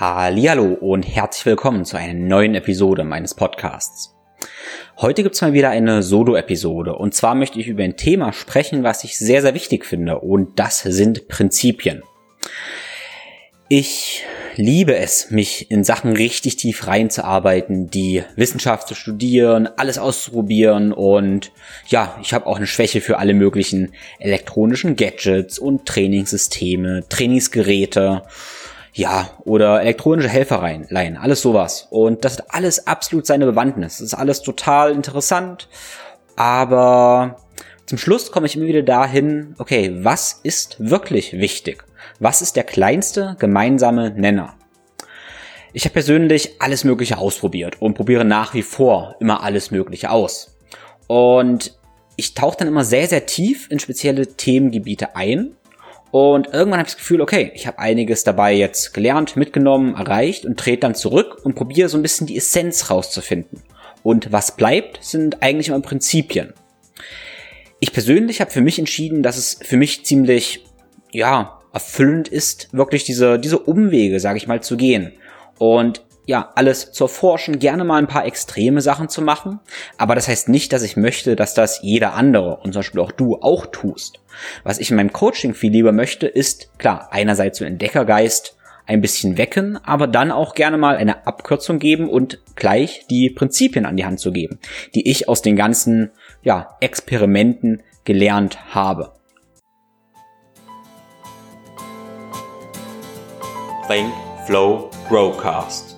Hallo und herzlich willkommen zu einer neuen Episode meines Podcasts. Heute gibt's mal wieder eine Solo-Episode und zwar möchte ich über ein Thema sprechen, was ich sehr, sehr wichtig finde und das sind Prinzipien. Ich liebe es, mich in Sachen richtig tief reinzuarbeiten, die Wissenschaft zu studieren, alles auszuprobieren und ja, ich habe auch eine Schwäche für alle möglichen elektronischen Gadgets und Trainingssysteme, Trainingsgeräte ja, oder elektronische Helferlein, alles sowas. Und das hat alles absolut seine Bewandtnis. Das ist alles total interessant. Aber zum Schluss komme ich immer wieder dahin, okay, was ist wirklich wichtig? Was ist der kleinste gemeinsame Nenner? Ich habe persönlich alles Mögliche ausprobiert und probiere nach wie vor immer alles Mögliche aus. Und ich tauche dann immer sehr, sehr tief in spezielle Themengebiete ein und irgendwann habe ich das Gefühl, okay, ich habe einiges dabei jetzt gelernt, mitgenommen, erreicht und trete dann zurück und probiere so ein bisschen die Essenz rauszufinden. Und was bleibt, sind eigentlich immer Prinzipien. Ich persönlich habe für mich entschieden, dass es für mich ziemlich, ja, erfüllend ist, wirklich diese, diese Umwege, sage ich mal, zu gehen. Und ja, alles zu erforschen, gerne mal ein paar extreme Sachen zu machen. Aber das heißt nicht, dass ich möchte, dass das jeder andere und zum Beispiel auch du auch tust. Was ich in meinem Coaching viel lieber möchte, ist, klar, einerseits so Entdeckergeist ein bisschen wecken, aber dann auch gerne mal eine Abkürzung geben und gleich die Prinzipien an die Hand zu geben, die ich aus den ganzen, ja, Experimenten gelernt habe. Think, Flow, Growcast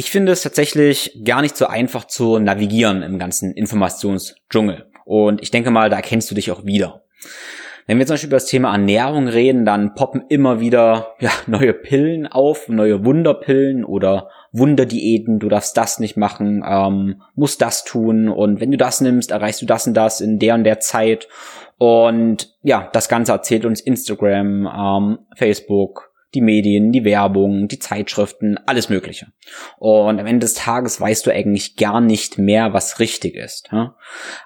Ich finde es tatsächlich gar nicht so einfach zu navigieren im ganzen Informationsdschungel. Und ich denke mal, da erkennst du dich auch wieder. Wenn wir zum Beispiel über das Thema Ernährung reden, dann poppen immer wieder ja, neue Pillen auf, neue Wunderpillen oder Wunderdiäten, du darfst das nicht machen, ähm, musst das tun und wenn du das nimmst, erreichst du das und das in der und der Zeit. Und ja, das Ganze erzählt uns Instagram, ähm, Facebook, die Medien, die Werbung, die Zeitschriften, alles Mögliche. Und am Ende des Tages weißt du eigentlich gar nicht mehr, was richtig ist.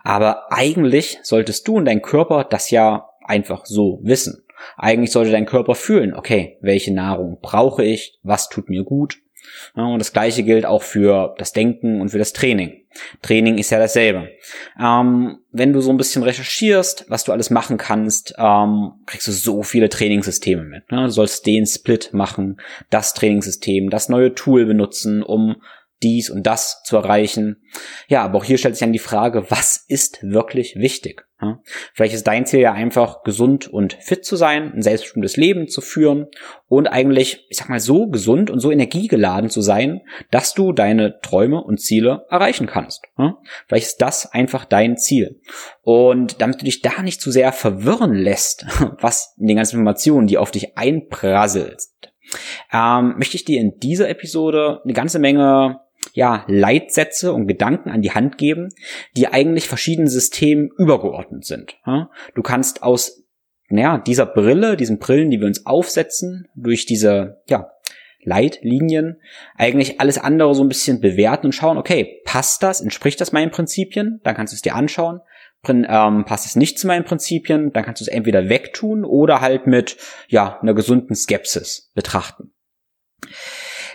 Aber eigentlich solltest du und dein Körper das ja einfach so wissen. Eigentlich sollte dein Körper fühlen, okay, welche Nahrung brauche ich, was tut mir gut, und das gleiche gilt auch für das Denken und für das Training. Training ist ja dasselbe. Ähm, wenn du so ein bisschen recherchierst, was du alles machen kannst, ähm, kriegst du so viele Trainingssysteme mit. Ne? Du sollst den Split machen, das Trainingssystem, das neue Tool benutzen, um dies und das zu erreichen. Ja, aber auch hier stellt sich dann die Frage, was ist wirklich wichtig? Vielleicht ist dein Ziel ja einfach, gesund und fit zu sein, ein selbstbestimmtes Leben zu führen und eigentlich, ich sag mal, so gesund und so energiegeladen zu sein, dass du deine Träume und Ziele erreichen kannst. Vielleicht ist das einfach dein Ziel. Und damit du dich da nicht zu sehr verwirren lässt, was in den ganzen Informationen, die auf dich einprasselst, ähm, möchte ich dir in dieser Episode eine ganze Menge ja, Leitsätze und Gedanken an die Hand geben, die eigentlich verschiedenen Systemen übergeordnet sind. Du kannst aus ja, dieser Brille, diesen Brillen, die wir uns aufsetzen, durch diese ja, Leitlinien, eigentlich alles andere so ein bisschen bewerten und schauen, okay, passt das, entspricht das meinen Prinzipien? Dann kannst du es dir anschauen. Ähm, passt es nicht zu meinen Prinzipien, dann kannst du es entweder wegtun oder halt mit ja einer gesunden Skepsis betrachten.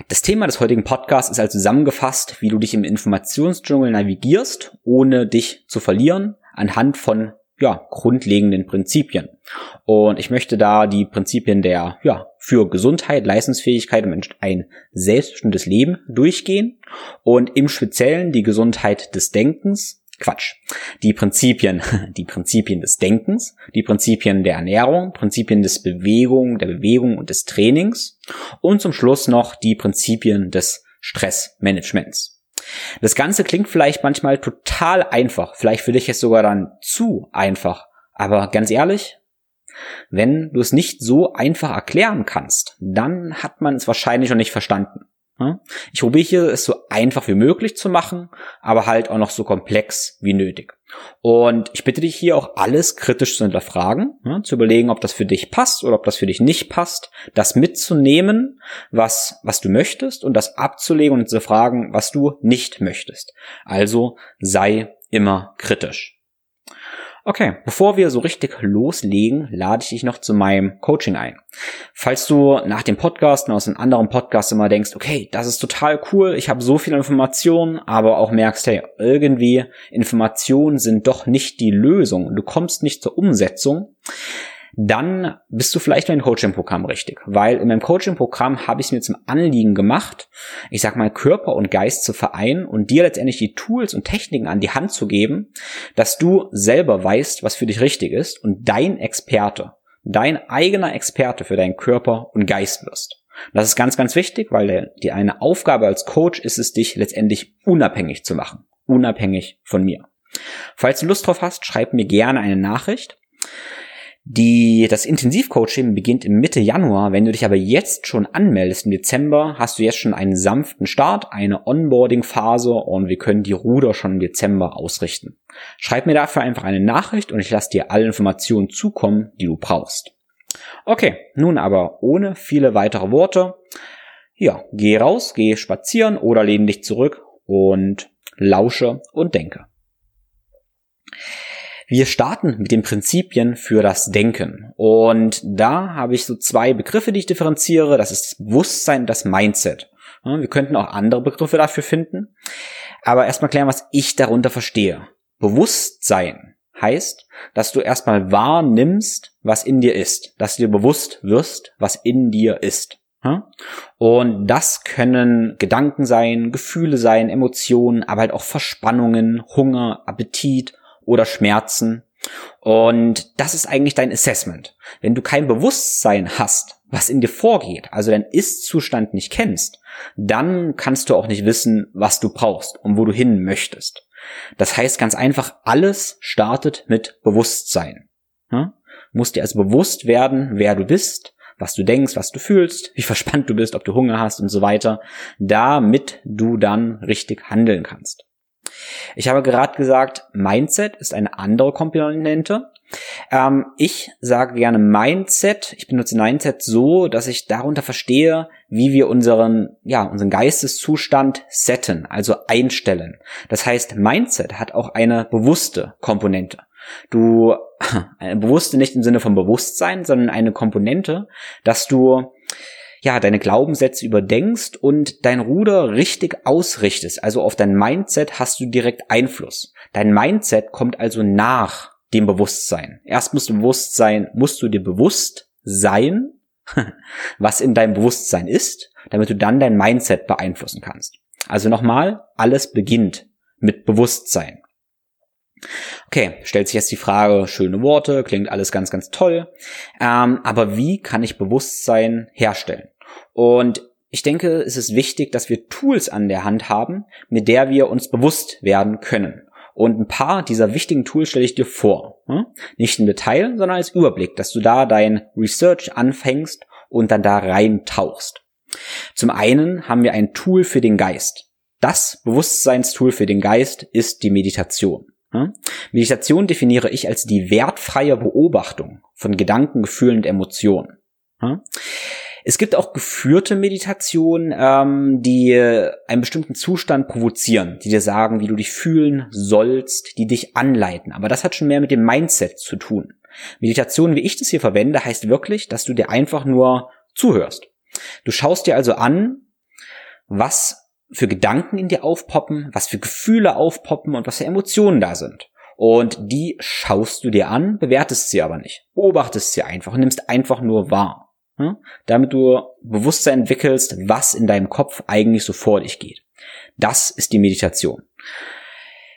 Das Thema des heutigen Podcasts ist also zusammengefasst, wie du dich im Informationsdschungel navigierst, ohne dich zu verlieren, anhand von ja, grundlegenden Prinzipien. Und ich möchte da die Prinzipien der, ja, für Gesundheit, Leistungsfähigkeit und ein selbstbestimmtes Leben durchgehen und im Speziellen die Gesundheit des Denkens, Quatsch. Die Prinzipien, die Prinzipien des Denkens, die Prinzipien der Ernährung, Prinzipien des Bewegung, der Bewegung und des Trainings und zum Schluss noch die Prinzipien des Stressmanagements. Das Ganze klingt vielleicht manchmal total einfach, vielleicht für dich jetzt sogar dann zu einfach, aber ganz ehrlich, Wenn du es nicht so einfach erklären kannst, dann hat man es wahrscheinlich noch nicht verstanden. Ich probiere hier es so einfach wie möglich zu machen, aber halt auch noch so komplex wie nötig. Und ich bitte dich hier auch alles kritisch zu hinterfragen, zu überlegen, ob das für dich passt oder ob das für dich nicht passt, das mitzunehmen, was, was du möchtest und das abzulegen und zu fragen, was du nicht möchtest. Also sei immer kritisch. Okay, bevor wir so richtig loslegen, lade ich dich noch zu meinem Coaching ein. Falls du nach dem Podcast und aus einem anderen Podcast immer denkst, okay, das ist total cool, ich habe so viele Informationen, aber auch merkst, hey, irgendwie Informationen sind doch nicht die Lösung du kommst nicht zur Umsetzung, dann bist du vielleicht in meinem Coaching-Programm richtig. Weil in meinem Coaching-Programm habe ich es mir zum Anliegen gemacht, ich sag mal, Körper und Geist zu vereinen und dir letztendlich die Tools und Techniken an die Hand zu geben, dass du selber weißt, was für dich richtig ist und dein Experte, dein eigener Experte für deinen Körper und Geist wirst. Das ist ganz, ganz wichtig, weil die eine Aufgabe als Coach ist es, dich letztendlich unabhängig zu machen. Unabhängig von mir. Falls du Lust drauf hast, schreib mir gerne eine Nachricht. Die, das Intensivcoaching beginnt im Mitte Januar. Wenn du dich aber jetzt schon anmeldest im Dezember, hast du jetzt schon einen sanften Start, eine Onboarding-Phase und wir können die Ruder schon im Dezember ausrichten. Schreib mir dafür einfach eine Nachricht und ich lasse dir alle Informationen zukommen, die du brauchst. Okay, nun aber ohne viele weitere Worte. Ja, geh raus, geh spazieren oder lehn dich zurück und lausche und denke. Wir starten mit den Prinzipien für das Denken. Und da habe ich so zwei Begriffe, die ich differenziere. Das ist das Bewusstsein und das Mindset. Wir könnten auch andere Begriffe dafür finden. Aber erstmal klären, was ich darunter verstehe. Bewusstsein heißt, dass du erstmal wahrnimmst, was in dir ist. Dass du dir bewusst wirst, was in dir ist. Und das können Gedanken sein, Gefühle sein, Emotionen, aber halt auch Verspannungen, Hunger, Appetit oder Schmerzen. Und das ist eigentlich dein Assessment. Wenn du kein Bewusstsein hast, was in dir vorgeht, also dein Ist-Zustand nicht kennst, dann kannst du auch nicht wissen, was du brauchst und wo du hin möchtest. Das heißt ganz einfach, alles startet mit Bewusstsein. Ja? Du musst dir also bewusst werden, wer du bist, was du denkst, was du fühlst, wie verspannt du bist, ob du Hunger hast und so weiter, damit du dann richtig handeln kannst. Ich habe gerade gesagt, Mindset ist eine andere Komponente. Ähm, ich sage gerne Mindset. Ich benutze Mindset so, dass ich darunter verstehe, wie wir unseren, ja, unseren Geisteszustand setten, also einstellen. Das heißt, Mindset hat auch eine bewusste Komponente. Du, eine bewusste nicht im Sinne von Bewusstsein, sondern eine Komponente, dass du ja, deine Glaubenssätze überdenkst und dein Ruder richtig ausrichtest. Also auf dein Mindset hast du direkt Einfluss. Dein Mindset kommt also nach dem Bewusstsein. Erst musst du bewusst sein, musst du dir bewusst sein, was in deinem Bewusstsein ist, damit du dann dein Mindset beeinflussen kannst. Also nochmal, alles beginnt mit Bewusstsein. Okay, stellt sich jetzt die Frage, schöne Worte, klingt alles ganz, ganz toll. Ähm, aber wie kann ich Bewusstsein herstellen? Und ich denke, es ist wichtig, dass wir Tools an der Hand haben, mit der wir uns bewusst werden können. Und ein paar dieser wichtigen Tools stelle ich dir vor. Hm? Nicht im Detail, sondern als Überblick, dass du da dein Research anfängst und dann da reintauchst. Zum einen haben wir ein Tool für den Geist. Das Bewusstseinstool für den Geist ist die Meditation. Meditation definiere ich als die wertfreie Beobachtung von Gedanken, Gefühlen und Emotionen. Es gibt auch geführte Meditationen, ähm, die einen bestimmten Zustand provozieren, die dir sagen, wie du dich fühlen sollst, die dich anleiten. Aber das hat schon mehr mit dem Mindset zu tun. Meditation, wie ich das hier verwende, heißt wirklich, dass du dir einfach nur zuhörst. Du schaust dir also an, was für Gedanken in dir aufpoppen, was für Gefühle aufpoppen und was für Emotionen da sind. Und die schaust du dir an, bewertest sie aber nicht. Beobachtest sie einfach und nimmst einfach nur wahr. Hm? Damit du Bewusstsein entwickelst, was in deinem Kopf eigentlich so vor dich geht. Das ist die Meditation.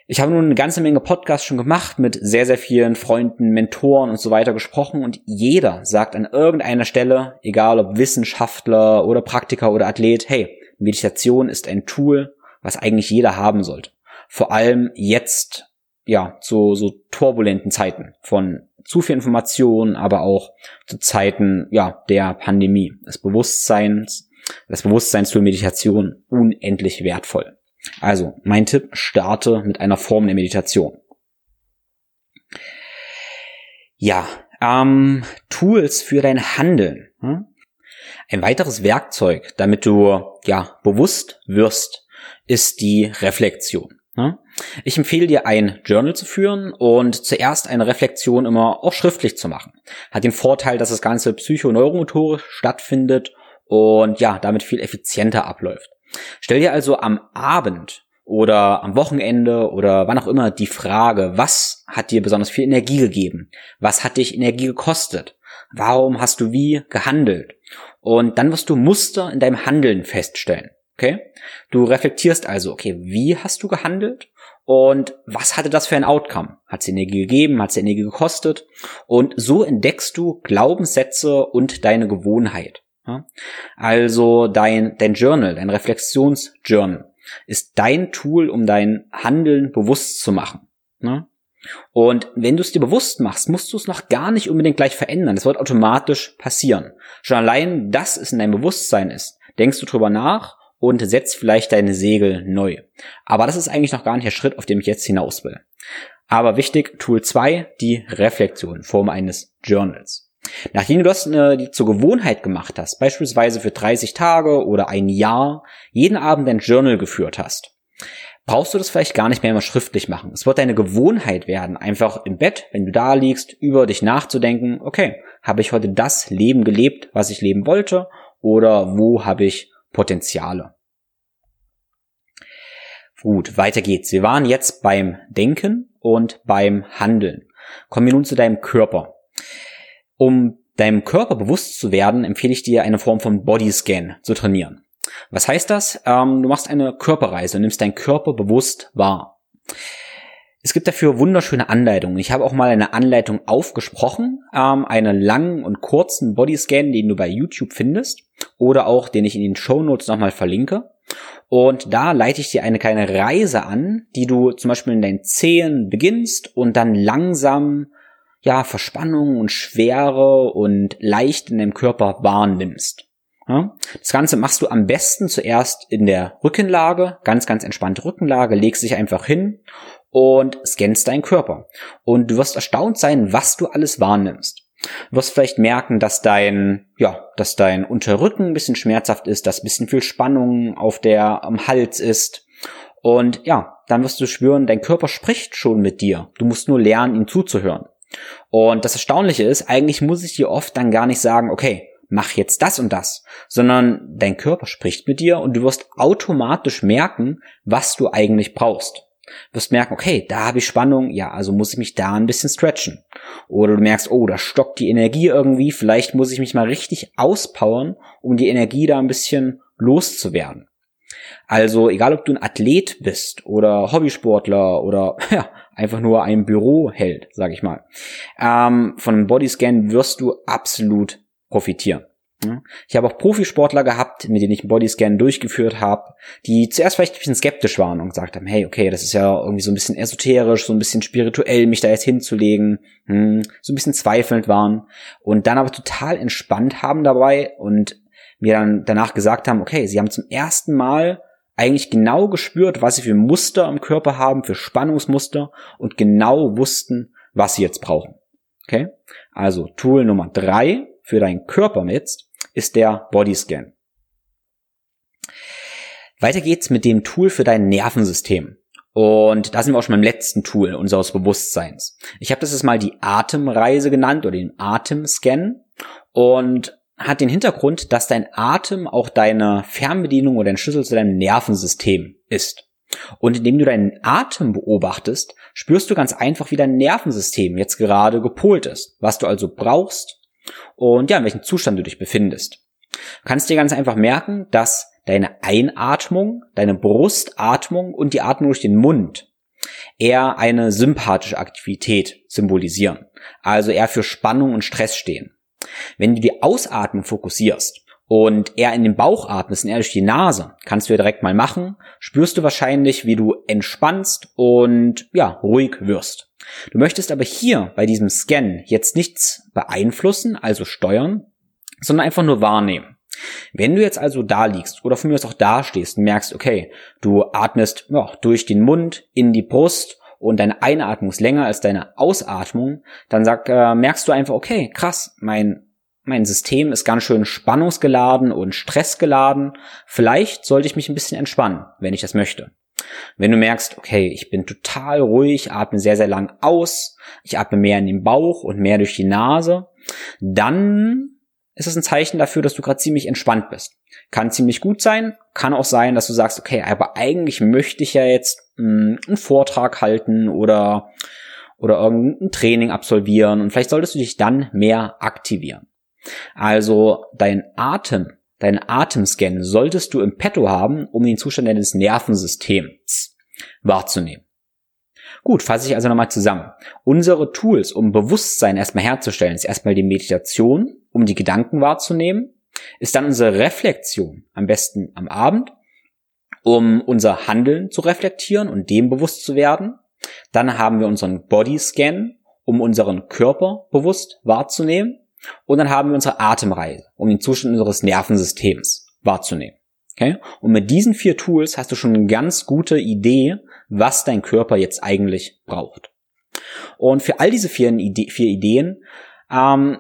Ich habe nun eine ganze Menge Podcasts schon gemacht, mit sehr, sehr vielen Freunden, Mentoren und so weiter gesprochen und jeder sagt an irgendeiner Stelle, egal ob Wissenschaftler oder Praktiker oder Athlet, hey, Meditation ist ein Tool, was eigentlich jeder haben sollte. Vor allem jetzt, ja, zu so turbulenten Zeiten von zu viel Information, aber auch zu Zeiten, ja, der Pandemie. Das Bewusstseins, das Bewusstseinstool Meditation unendlich wertvoll. Also, mein Tipp, starte mit einer Form der Meditation. Ja, ähm, Tools für dein Handeln. Hm? Ein weiteres Werkzeug, damit du ja bewusst wirst, ist die Reflexion. Hm? Ich empfehle dir, ein Journal zu führen und zuerst eine Reflexion immer auch schriftlich zu machen. Hat den Vorteil, dass das Ganze psychoneuromotorisch stattfindet und ja, damit viel effizienter abläuft. Stell dir also am Abend oder am Wochenende oder wann auch immer die Frage, was hat dir besonders viel Energie gegeben? Was hat dich Energie gekostet? Warum hast du wie gehandelt? Und dann wirst du Muster in deinem Handeln feststellen. Okay? Du reflektierst also, okay, wie hast du gehandelt? Und was hatte das für ein Outcome? Hat es Energie gegeben? Hat es Energie gekostet? Und so entdeckst du Glaubenssätze und deine Gewohnheit. Also dein, dein Journal, dein Reflexionsjournal ist dein Tool, um dein Handeln bewusst zu machen. Ne? Und wenn du es dir bewusst machst, musst du es noch gar nicht unbedingt gleich verändern. Das wird automatisch passieren. Schon allein, dass es in deinem Bewusstsein ist, denkst du drüber nach und setzt vielleicht deine Segel neu. Aber das ist eigentlich noch gar nicht der Schritt, auf den ich jetzt hinaus will. Aber wichtig, Tool 2, die Reflexion in Form eines Journals. Nachdem du das äh, zur Gewohnheit gemacht hast, beispielsweise für 30 Tage oder ein Jahr, jeden Abend ein Journal geführt hast, brauchst du das vielleicht gar nicht mehr immer schriftlich machen. Es wird deine Gewohnheit werden, einfach im Bett, wenn du da liegst, über dich nachzudenken, okay, habe ich heute das Leben gelebt, was ich leben wollte, oder wo habe ich Potenziale? Gut, weiter geht's. Wir waren jetzt beim Denken und beim Handeln. Kommen wir nun zu deinem Körper. Um deinem Körper bewusst zu werden, empfehle ich dir eine Form von Bodyscan zu trainieren. Was heißt das? Ähm, du machst eine Körperreise und nimmst deinen Körper bewusst wahr. Es gibt dafür wunderschöne Anleitungen. Ich habe auch mal eine Anleitung aufgesprochen, ähm, einen langen und kurzen Bodyscan, den du bei YouTube findest oder auch den ich in den Show Notes nochmal verlinke. Und da leite ich dir eine kleine Reise an, die du zum Beispiel in deinen Zehen beginnst und dann langsam ja, Verspannung und Schwere und leicht in deinem Körper wahrnimmst. Das Ganze machst du am besten zuerst in der Rückenlage, ganz, ganz entspannte Rückenlage, legst dich einfach hin und scannst deinen Körper. Und du wirst erstaunt sein, was du alles wahrnimmst. Du wirst vielleicht merken, dass dein, ja, dass dein Unterrücken ein bisschen schmerzhaft ist, dass ein bisschen viel Spannung auf der, am Hals ist. Und ja, dann wirst du spüren, dein Körper spricht schon mit dir. Du musst nur lernen, ihm zuzuhören. Und das Erstaunliche ist, eigentlich muss ich dir oft dann gar nicht sagen, okay, mach jetzt das und das, sondern dein Körper spricht mit dir und du wirst automatisch merken, was du eigentlich brauchst. Du wirst merken, okay, da habe ich Spannung, ja, also muss ich mich da ein bisschen stretchen. Oder du merkst, oh, da stockt die Energie irgendwie, vielleicht muss ich mich mal richtig auspowern, um die Energie da ein bisschen loszuwerden. Also egal, ob du ein Athlet bist oder Hobbysportler oder ja, einfach nur ein Büro hält, sag ich mal. Ähm, von einem Bodyscan wirst du absolut profitieren. Ich habe auch Profisportler gehabt, mit denen ich einen Bodyscan durchgeführt habe, die zuerst vielleicht ein bisschen skeptisch waren und gesagt haben, hey, okay, das ist ja irgendwie so ein bisschen esoterisch, so ein bisschen spirituell, mich da jetzt hinzulegen, hm, so ein bisschen zweifelnd waren und dann aber total entspannt haben dabei und mir dann danach gesagt haben, okay, sie haben zum ersten Mal eigentlich genau gespürt, was sie für Muster im Körper haben, für Spannungsmuster und genau wussten, was sie jetzt brauchen. Okay? Also Tool Nummer drei für deinen Körper mit ist der Bodyscan. Weiter geht's mit dem Tool für dein Nervensystem. Und da sind wir auch schon beim letzten Tool unseres Bewusstseins. Ich habe das jetzt mal die Atemreise genannt oder den Atemscan. Und hat den Hintergrund, dass dein Atem auch deine Fernbedienung oder ein Schlüssel zu deinem Nervensystem ist. Und indem du deinen Atem beobachtest, spürst du ganz einfach, wie dein Nervensystem jetzt gerade gepolt ist, was du also brauchst und ja, in welchem Zustand du dich befindest. Du kannst dir ganz einfach merken, dass deine Einatmung, deine Brustatmung und die Atmung durch den Mund eher eine sympathische Aktivität symbolisieren, also eher für Spannung und Stress stehen. Wenn du die Ausatmung fokussierst und eher in den Bauch atmest eher durch die Nase, kannst du ja direkt mal machen, spürst du wahrscheinlich, wie du entspannst und ja, ruhig wirst. Du möchtest aber hier bei diesem Scan jetzt nichts beeinflussen, also steuern, sondern einfach nur wahrnehmen. Wenn du jetzt also da liegst oder von mir aus auch da stehst und merkst, okay, du atmest ja, durch den Mund in die Brust und deine Einatmung ist länger als deine Ausatmung, dann sag, äh, merkst du einfach, okay, krass, mein mein System ist ganz schön spannungsgeladen und stressgeladen. Vielleicht sollte ich mich ein bisschen entspannen, wenn ich das möchte. Wenn du merkst, okay, ich bin total ruhig, atme sehr, sehr lang aus, ich atme mehr in den Bauch und mehr durch die Nase, dann ist das ein Zeichen dafür, dass du gerade ziemlich entspannt bist. Kann ziemlich gut sein, kann auch sein, dass du sagst, okay, aber eigentlich möchte ich ja jetzt mh, hm, einen Vortrag halten oder oder irgendein Training absolvieren und vielleicht solltest du dich dann mehr aktivieren. Also dein Atem, dein Atemscan solltest du im Petto haben, um den Zustand deines Nervensystems wahrzunehmen. Gut, fasse ich also nochmal zusammen. Unsere Tools, um Bewusstsein erstmal herzustellen, ist erstmal die Meditation, um die Gedanken wahrzunehmen, ist dann unsere Reflexion, am besten am Abend, um unser Handeln zu reflektieren und dem bewusst zu werden. Dann haben wir unseren Bodyscan, um unseren Körper bewusst wahrzunehmen. Und dann haben wir unsere Atemreise, um den Zustand unseres Nervensystems wahrzunehmen. Okay? Und mit diesen vier Tools hast du schon eine ganz gute Idee, was dein Körper jetzt eigentlich braucht. Und für all diese vier, vier Ideen ähm,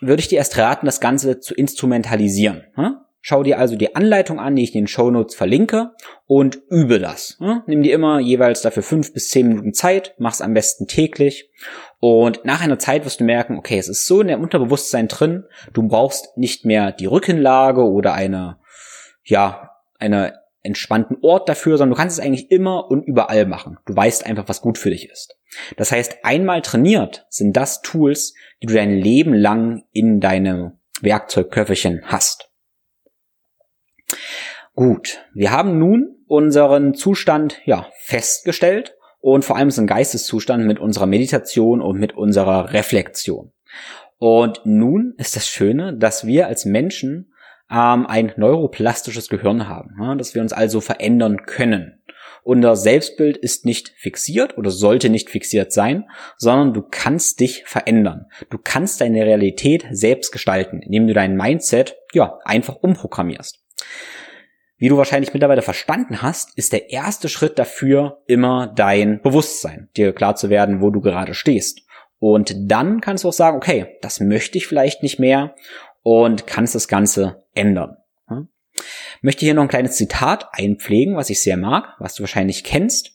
würde ich dir erst raten, das Ganze zu instrumentalisieren. Hm? Schau dir also die Anleitung an, die ich in den Show Notes verlinke und übe das. Nimm dir immer jeweils dafür fünf bis zehn Minuten Zeit, mach's am besten täglich und nach einer Zeit wirst du merken, okay, es ist so in der Unterbewusstsein drin, du brauchst nicht mehr die Rückenlage oder eine, ja, eine entspannten Ort dafür, sondern du kannst es eigentlich immer und überall machen. Du weißt einfach, was gut für dich ist. Das heißt, einmal trainiert sind das Tools, die du dein Leben lang in deinem Werkzeugköfferchen hast. Gut, wir haben nun unseren Zustand ja festgestellt und vor allem unseren Geisteszustand mit unserer Meditation und mit unserer Reflexion. Und nun ist das Schöne, dass wir als Menschen ähm, ein neuroplastisches Gehirn haben, ja, dass wir uns also verändern können. Unser Selbstbild ist nicht fixiert oder sollte nicht fixiert sein, sondern du kannst dich verändern. Du kannst deine Realität selbst gestalten, indem du dein Mindset ja einfach umprogrammierst. Wie du wahrscheinlich mittlerweile verstanden hast, ist der erste Schritt dafür immer dein Bewusstsein, dir klar zu werden, wo du gerade stehst. Und dann kannst du auch sagen, okay, das möchte ich vielleicht nicht mehr und kannst das Ganze ändern. Möchte hier noch ein kleines Zitat einpflegen, was ich sehr mag, was du wahrscheinlich kennst.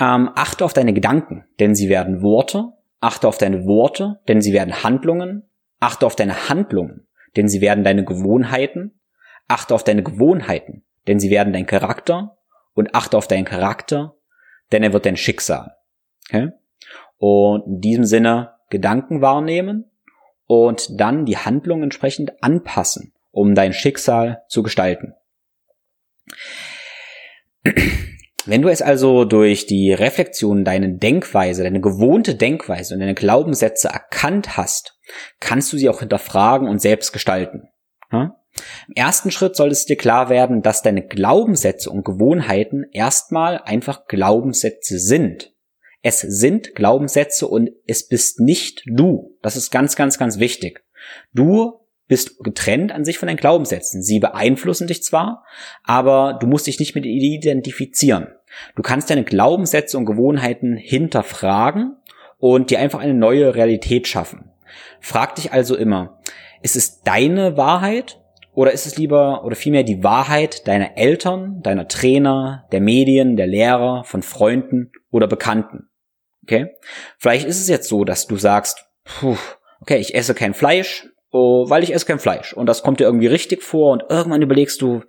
Ähm, achte auf deine Gedanken, denn sie werden Worte. Achte auf deine Worte, denn sie werden Handlungen. Achte auf deine Handlungen, denn sie werden deine Gewohnheiten. Achte auf deine Gewohnheiten, denn sie werden dein Charakter und achte auf deinen Charakter, denn er wird dein Schicksal. Okay? Und in diesem Sinne Gedanken wahrnehmen und dann die Handlung entsprechend anpassen, um dein Schicksal zu gestalten. Wenn du es also durch die Reflexion deine Denkweise, deine gewohnte Denkweise und deine Glaubenssätze erkannt hast, kannst du sie auch hinterfragen und selbst gestalten. Im ersten Schritt soll es dir klar werden, dass deine Glaubenssätze und Gewohnheiten erstmal einfach Glaubenssätze sind. Es sind Glaubenssätze und es bist nicht du. Das ist ganz, ganz, ganz wichtig. Du bist getrennt an sich von deinen Glaubenssätzen. Sie beeinflussen dich zwar, aber du musst dich nicht mit ihnen identifizieren. Du kannst deine Glaubenssätze und Gewohnheiten hinterfragen und dir einfach eine neue Realität schaffen. Frag dich also immer, ist es deine Wahrheit oder ist es lieber oder vielmehr die Wahrheit deiner Eltern, deiner Trainer, der Medien, der Lehrer, von Freunden oder Bekannten? Okay? Vielleicht ist es jetzt so, dass du sagst, puh, okay, ich esse kein Fleisch, oh, weil ich esse kein Fleisch. Und das kommt dir irgendwie richtig vor und irgendwann überlegst du,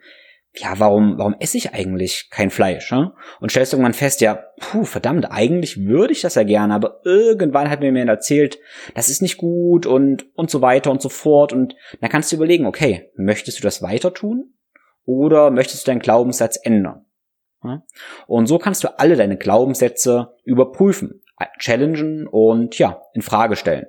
ja, warum, warum esse ich eigentlich kein Fleisch? Ne? Und stellst irgendwann fest, ja, puh, verdammt, eigentlich würde ich das ja gerne, aber irgendwann hat mir mir erzählt, das ist nicht gut und, und so weiter und so fort. Und dann kannst du überlegen, okay, möchtest du das weiter tun? Oder möchtest du deinen Glaubenssatz ändern? Ja? Und so kannst du alle deine Glaubenssätze überprüfen, challengen und ja, in Frage stellen.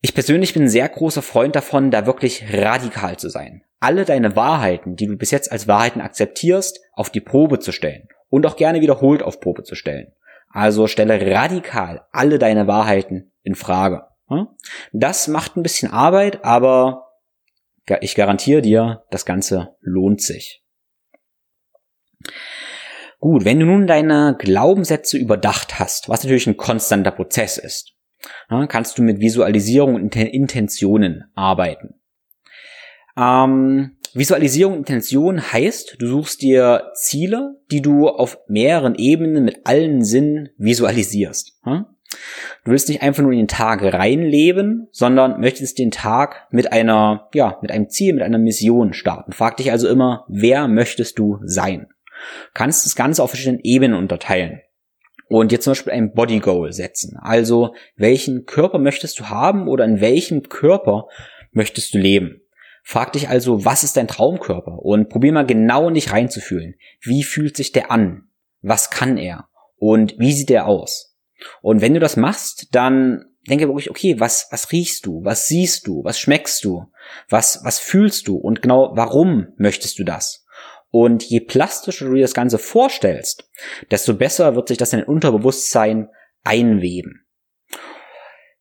Ich persönlich bin ein sehr großer Freund davon, da wirklich radikal zu sein. Alle deine Wahrheiten, die du bis jetzt als Wahrheiten akzeptierst, auf die Probe zu stellen und auch gerne wiederholt auf Probe zu stellen. Also stelle radikal alle deine Wahrheiten in Frage. Hm? Das macht ein bisschen Arbeit, aber ich garantiere dir, das Ganze lohnt sich. Gut, wenn du nun deine Glaubenssätze überdacht hast, was natürlich ein konstanter Prozess ist, kannst du mit Visualisierung und Intentionen arbeiten. Ähm, Visualisierung und Intention heißt, du suchst dir Ziele, die du auf mehreren Ebenen mit allen Sinnen visualisierst. Du willst nicht einfach nur in den Tag reinleben, sondern möchtest den Tag mit einer, ja, mit einem Ziel, mit einer Mission starten. Frag dich also immer, wer möchtest du sein? Du kannst das Ganze auf verschiedenen Ebenen unterteilen. Und jetzt zum Beispiel ein Body Goal setzen. Also, welchen Körper möchtest du haben oder in welchem Körper möchtest du leben? Frag dich also, was ist dein Traumkörper? Und probier mal genau in dich reinzufühlen. Wie fühlt sich der an? Was kann er? Und wie sieht er aus? Und wenn du das machst, dann denke wirklich, okay, was, was riechst du? Was siehst du? Was schmeckst du? Was, was fühlst du? Und genau warum möchtest du das? Und je plastischer du dir das Ganze vorstellst, desto besser wird sich das in dein Unterbewusstsein einweben.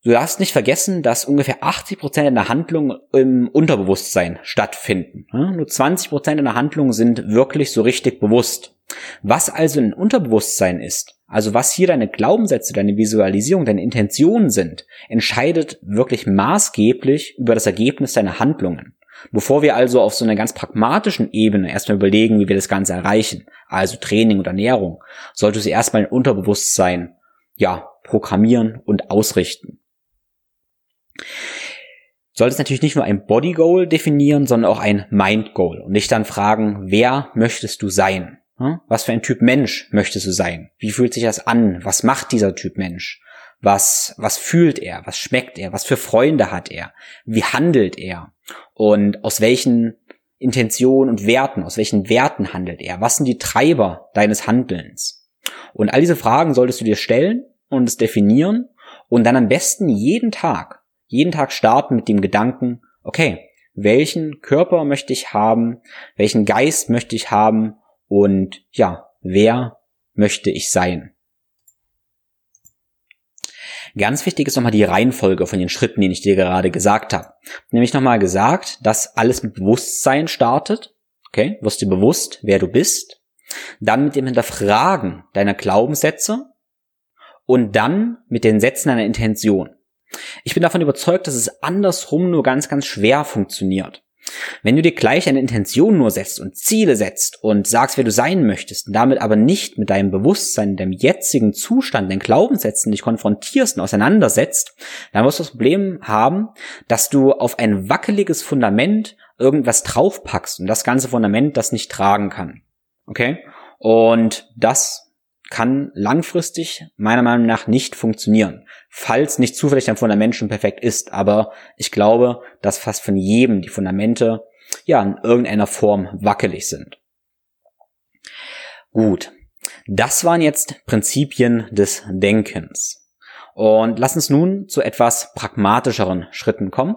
Du darfst nicht vergessen, dass ungefähr 80 Prozent deiner Handlungen im Unterbewusstsein stattfinden. Nur 20 Prozent deiner Handlungen sind wirklich so richtig bewusst. Was also ein Unterbewusstsein ist, also was hier deine Glaubenssätze, deine Visualisierung, deine Intentionen sind, entscheidet wirklich maßgeblich über das Ergebnis deiner Handlungen. Bevor wir also auf so einer ganz pragmatischen Ebene erstmal überlegen, wie wir das Ganze erreichen, also Training und Ernährung, solltest du erstmal ein Unterbewusstsein, ja, programmieren und ausrichten. Solltest natürlich nicht nur ein Body Goal definieren, sondern auch ein Mind Goal und dich dann fragen, wer möchtest du sein? Hm? Was für ein Typ Mensch möchtest du sein? Wie fühlt sich das an? Was macht dieser Typ Mensch? Was, was fühlt er? Was schmeckt er? Was für Freunde hat er? Wie handelt er? Und aus welchen Intentionen und Werten, aus welchen Werten handelt er? Was sind die Treiber deines Handelns? Und all diese Fragen solltest du dir stellen und es definieren und dann am besten jeden Tag, jeden Tag starten mit dem Gedanken, okay, welchen Körper möchte ich haben? Welchen Geist möchte ich haben? Und ja, wer möchte ich sein? Ganz wichtig ist nochmal die Reihenfolge von den Schritten, die ich dir gerade gesagt habe. Nämlich nochmal gesagt, dass alles mit Bewusstsein startet. Okay, wirst dir bewusst, wer du bist. Dann mit dem Hinterfragen deiner Glaubenssätze. Und dann mit den Sätzen deiner Intention. Ich bin davon überzeugt, dass es andersrum nur ganz, ganz schwer funktioniert. Wenn du dir gleich eine Intention nur setzt und Ziele setzt und sagst, wer du sein möchtest, und damit aber nicht mit deinem Bewusstsein, deinem jetzigen Zustand, den Glaubenssätzen dich konfrontierst und auseinandersetzt, dann wirst du das Problem haben, dass du auf ein wackeliges Fundament irgendwas draufpackst und das ganze Fundament das nicht tragen kann. Okay? Und das kann langfristig meiner Meinung nach nicht funktionieren falls nicht zufällig dein Fundament schon perfekt ist. Aber ich glaube, dass fast von jedem die Fundamente ja in irgendeiner Form wackelig sind. Gut. Das waren jetzt Prinzipien des Denkens. Und lass uns nun zu etwas pragmatischeren Schritten kommen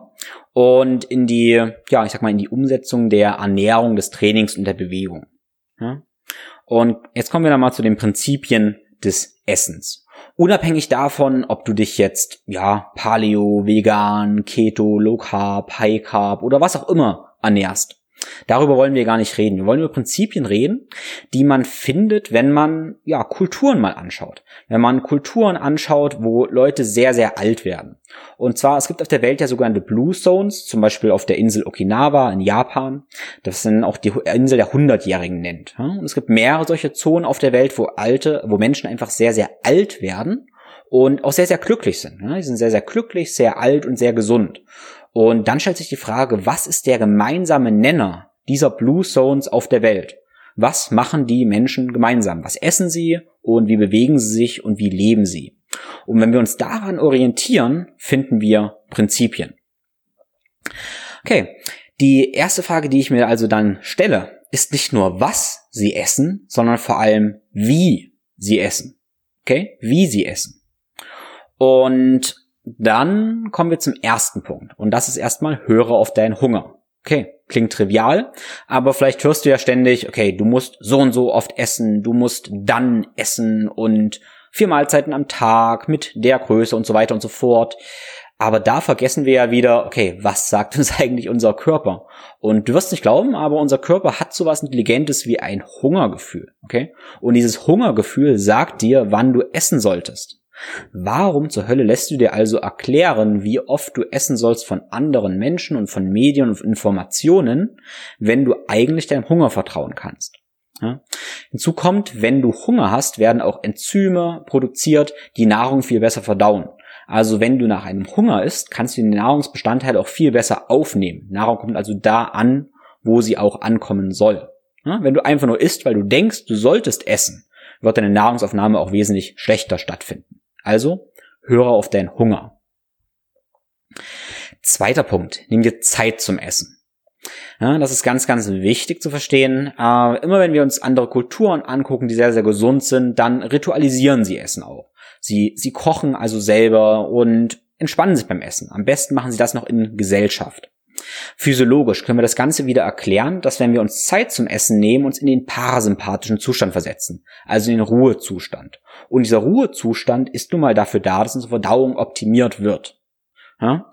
und in die, ja, ich sag mal, in die Umsetzung der Ernährung, des Trainings und der Bewegung. Ja? Und jetzt kommen wir dann mal zu den Prinzipien des Essens. Unabhängig davon, ob du dich jetzt, ja, Paleo, Vegan, Keto, Low Carb, High Carb oder was auch immer ernährst. Darüber wollen wir gar nicht reden. Wir wollen über Prinzipien reden, die man findet, wenn man ja Kulturen mal anschaut. Wenn man Kulturen anschaut, wo Leute sehr, sehr alt werden. Und zwar, es gibt auf der Welt ja sogenannte Blue Zones, zum Beispiel auf der Insel Okinawa in Japan. Das sind auch die Insel der Hundertjährigen nennt. Und es gibt mehrere solche Zonen auf der Welt, wo alte, wo Menschen einfach sehr, sehr alt werden und auch sehr, sehr glücklich sind. Die sind sehr, sehr glücklich, sehr alt und sehr gesund. Und dann stellt sich die Frage, was ist der gemeinsame Nenner dieser Blue Zones auf der Welt? Was machen die Menschen gemeinsam? Was essen sie und wie bewegen sie sich und wie leben sie? Und wenn wir uns daran orientieren, finden wir Prinzipien. Okay, die erste Frage, die ich mir also dann stelle, ist nicht nur, was sie essen, sondern vor allem, wie sie essen. Okay, wie sie essen. Und Dann kommen wir zum ersten Punkt. Und das ist erstmal, höre auf deinen Hunger. Okay, klingt trivial, aber vielleicht hörst du ja ständig, okay, du musst so und so oft essen, du musst dann essen und vier Mahlzeiten am Tag mit der Größe und so weiter und so fort. Aber da vergessen wir ja wieder, okay, was sagt uns eigentlich unser Körper? Und du wirst nicht glauben, aber unser Körper hat sowas Intelligentes wie ein Hungergefühl, okay? Und dieses Hungergefühl sagt dir, wann du essen solltest. Warum zur Hölle lässt du dir also erklären, wie oft du essen sollst von anderen Menschen und von Medien und Informationen, wenn du eigentlich deinem Hunger vertrauen kannst? Ja. Hinzu kommt, wenn du Hunger hast, werden auch Enzyme produziert, die Nahrung viel besser verdauen. Also wenn du nach einem Hunger isst, kannst du die Nahrungsbestandteile auch viel besser aufnehmen. Nahrung kommt also da an, wo sie auch ankommen soll. Ja, wenn du einfach nur isst, weil du denkst, du solltest essen, wird deine Nahrungsaufnahme auch wesentlich schlechter stattfinden. Also höre auf deinen Hunger. Zweiter Punkt, nimm dir Zeit zum Essen. Ja, das ist ganz, ganz wichtig zu verstehen. Äh, immer wenn wir uns andere Kulturen angucken, die sehr, sehr gesund sind, dann ritualisieren sie Essen auch. Sie, sie kochen also selber und entspannen sich beim Essen. Am besten machen sie das noch in Gesellschaft. Physiologisch können wir das Ganze wieder erklären, dass wenn wir uns Zeit zum Essen nehmen, uns in den parasympathischen Zustand versetzen, also in den Ruhezustand. Und dieser Ruhezustand ist nun mal dafür da, dass unsere Verdauung optimiert wird. Ja?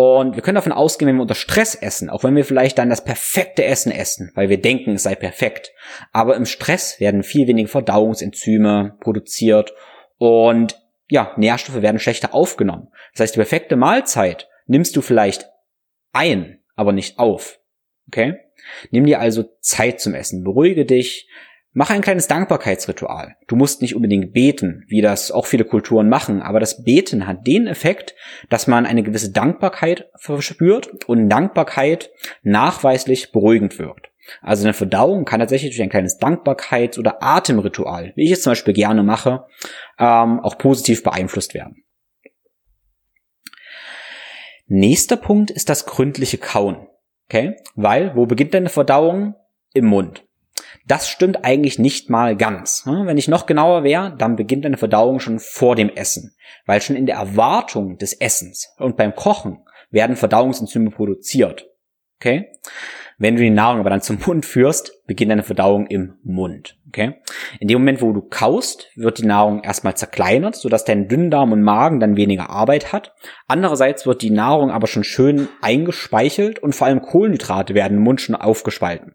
Und wir können davon ausgehen, wenn wir unter Stress essen, auch wenn wir vielleicht dann das perfekte Essen essen, weil wir denken, es sei perfekt. Aber im Stress werden viel weniger Verdauungsenzyme produziert und ja, Nährstoffe werden schlechter aufgenommen. Das heißt, die perfekte Mahlzeit nimmst du vielleicht ein, aber nicht auf. Okay? Nimm dir also Zeit zum Essen, beruhige dich, Mach ein kleines Dankbarkeitsritual. Du musst nicht unbedingt beten, wie das auch viele Kulturen machen, aber das Beten hat den Effekt, dass man eine gewisse Dankbarkeit verspürt und Dankbarkeit nachweislich beruhigend wirkt. Also eine Verdauung kann tatsächlich durch ein kleines Dankbarkeits- oder Atemritual, wie ich es zum Beispiel gerne mache, ähm, auch positiv beeinflusst werden. Nächster Punkt ist das gründliche Kauen. Okay? Weil, wo beginnt deine Verdauung? Im Mund. Das stimmt eigentlich nicht mal ganz. Wenn ich noch genauer wäre, dann beginnt eine Verdauung schon vor dem Essen, weil schon in der Erwartung des Essens und beim Kochen werden Verdauungsenzyme produziert. Okay? Wenn du die Nahrung aber dann zum Mund führst, beginnt deine Verdauung im Mund. Okay? In dem Moment, wo du kaust, wird die Nahrung erstmal zerkleinert, sodass dein Dünndarm und Magen dann weniger Arbeit hat. Andererseits wird die Nahrung aber schon schön eingespeichelt und vor allem Kohlenhydrate werden im Mund schon aufgespalten.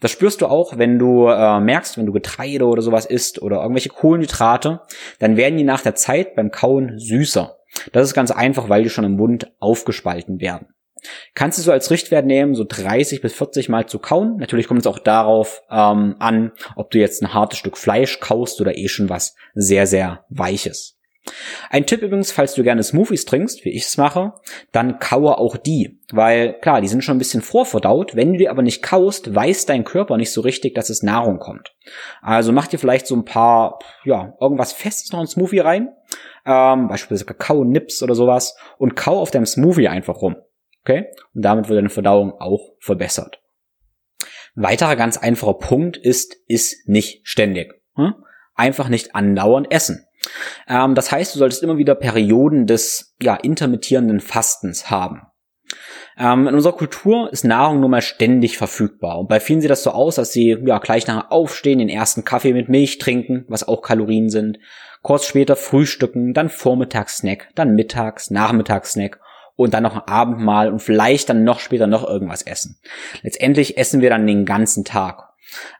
Das spürst du auch, wenn du äh, merkst, wenn du Getreide oder sowas isst oder irgendwelche Kohlenhydrate, dann werden die nach der Zeit beim Kauen süßer. Das ist ganz einfach, weil die schon im Mund aufgespalten werden. Kannst du so als Richtwert nehmen, so 30 bis 40 Mal zu kauen. Natürlich kommt es auch darauf ähm, an, ob du jetzt ein hartes Stück Fleisch kaust oder eh schon was sehr, sehr Weiches. Ein Tipp übrigens, falls du gerne Smoothies trinkst, wie ich es mache, dann kaue auch die. Weil klar, die sind schon ein bisschen vorverdaut. Wenn du die aber nicht kaust, weiß dein Körper nicht so richtig, dass es Nahrung kommt. Also mach dir vielleicht so ein paar, ja, irgendwas Festes noch in Smoothie rein. Ähm, beispielsweise Kakao-Nips oder sowas. Und kau auf deinem Smoothie einfach rum. Okay? Und damit wird deine Verdauung auch verbessert. Weiterer ganz einfacher Punkt ist, ist nicht ständig. Hm? Einfach nicht andauernd essen. Ähm, das heißt, du solltest immer wieder Perioden des ja, intermittierenden Fastens haben. Ähm, in unserer Kultur ist Nahrung nun mal ständig verfügbar. Und bei vielen sieht das so aus, dass sie ja gleich nachher aufstehen, den ersten Kaffee mit Milch trinken, was auch Kalorien sind. Kurz später frühstücken, dann Vormittagssnack, dann Mittags, Nachmittagssnack und dann noch ein Abendmahl und vielleicht dann noch später noch irgendwas essen. Letztendlich essen wir dann den ganzen Tag.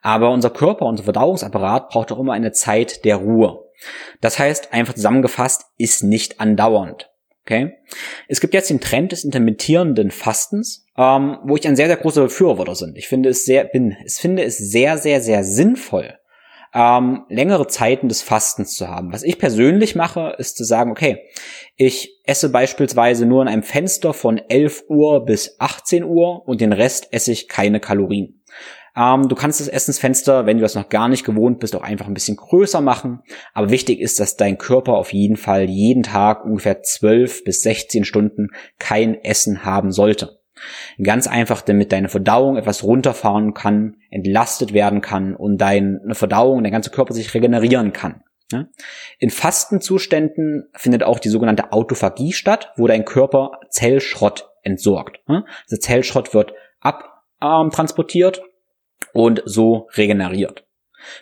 Aber unser Körper, unser Verdauungsapparat braucht auch immer eine Zeit der Ruhe. Das heißt, einfach zusammengefasst, ist nicht andauernd. Okay? Es gibt jetzt den Trend des intermittierenden Fastens, ähm, wo ich ein sehr, sehr großer Befürworter bin. Ich finde es sehr, bin, ich finde es sehr, sehr, sehr sinnvoll, ähm, längere Zeiten des Fastens zu haben. Was ich persönlich mache, ist zu sagen, okay, ich esse beispielsweise nur in einem Fenster von 11 Uhr bis 18 Uhr und den Rest esse ich keine Kalorien. Ähm, du kannst das Essensfenster, wenn du das noch gar nicht gewohnt bist, auch einfach ein bisschen größer machen. Aber wichtig ist, dass dein Körper auf jeden Fall jeden Tag ungefähr 12 bis 16 Stunden kein Essen haben sollte. Ganz einfach, damit deine Verdauung etwas runterfahren kann, entlastet werden kann und deine Verdauung, dein ganzer Körper sich regenerieren kann. In Fastenzuständen findet auch die sogenannte Autophagie statt, wo dein Körper Zellschrott entsorgt. Also Zellschrott wird abtransportiert und so regeneriert.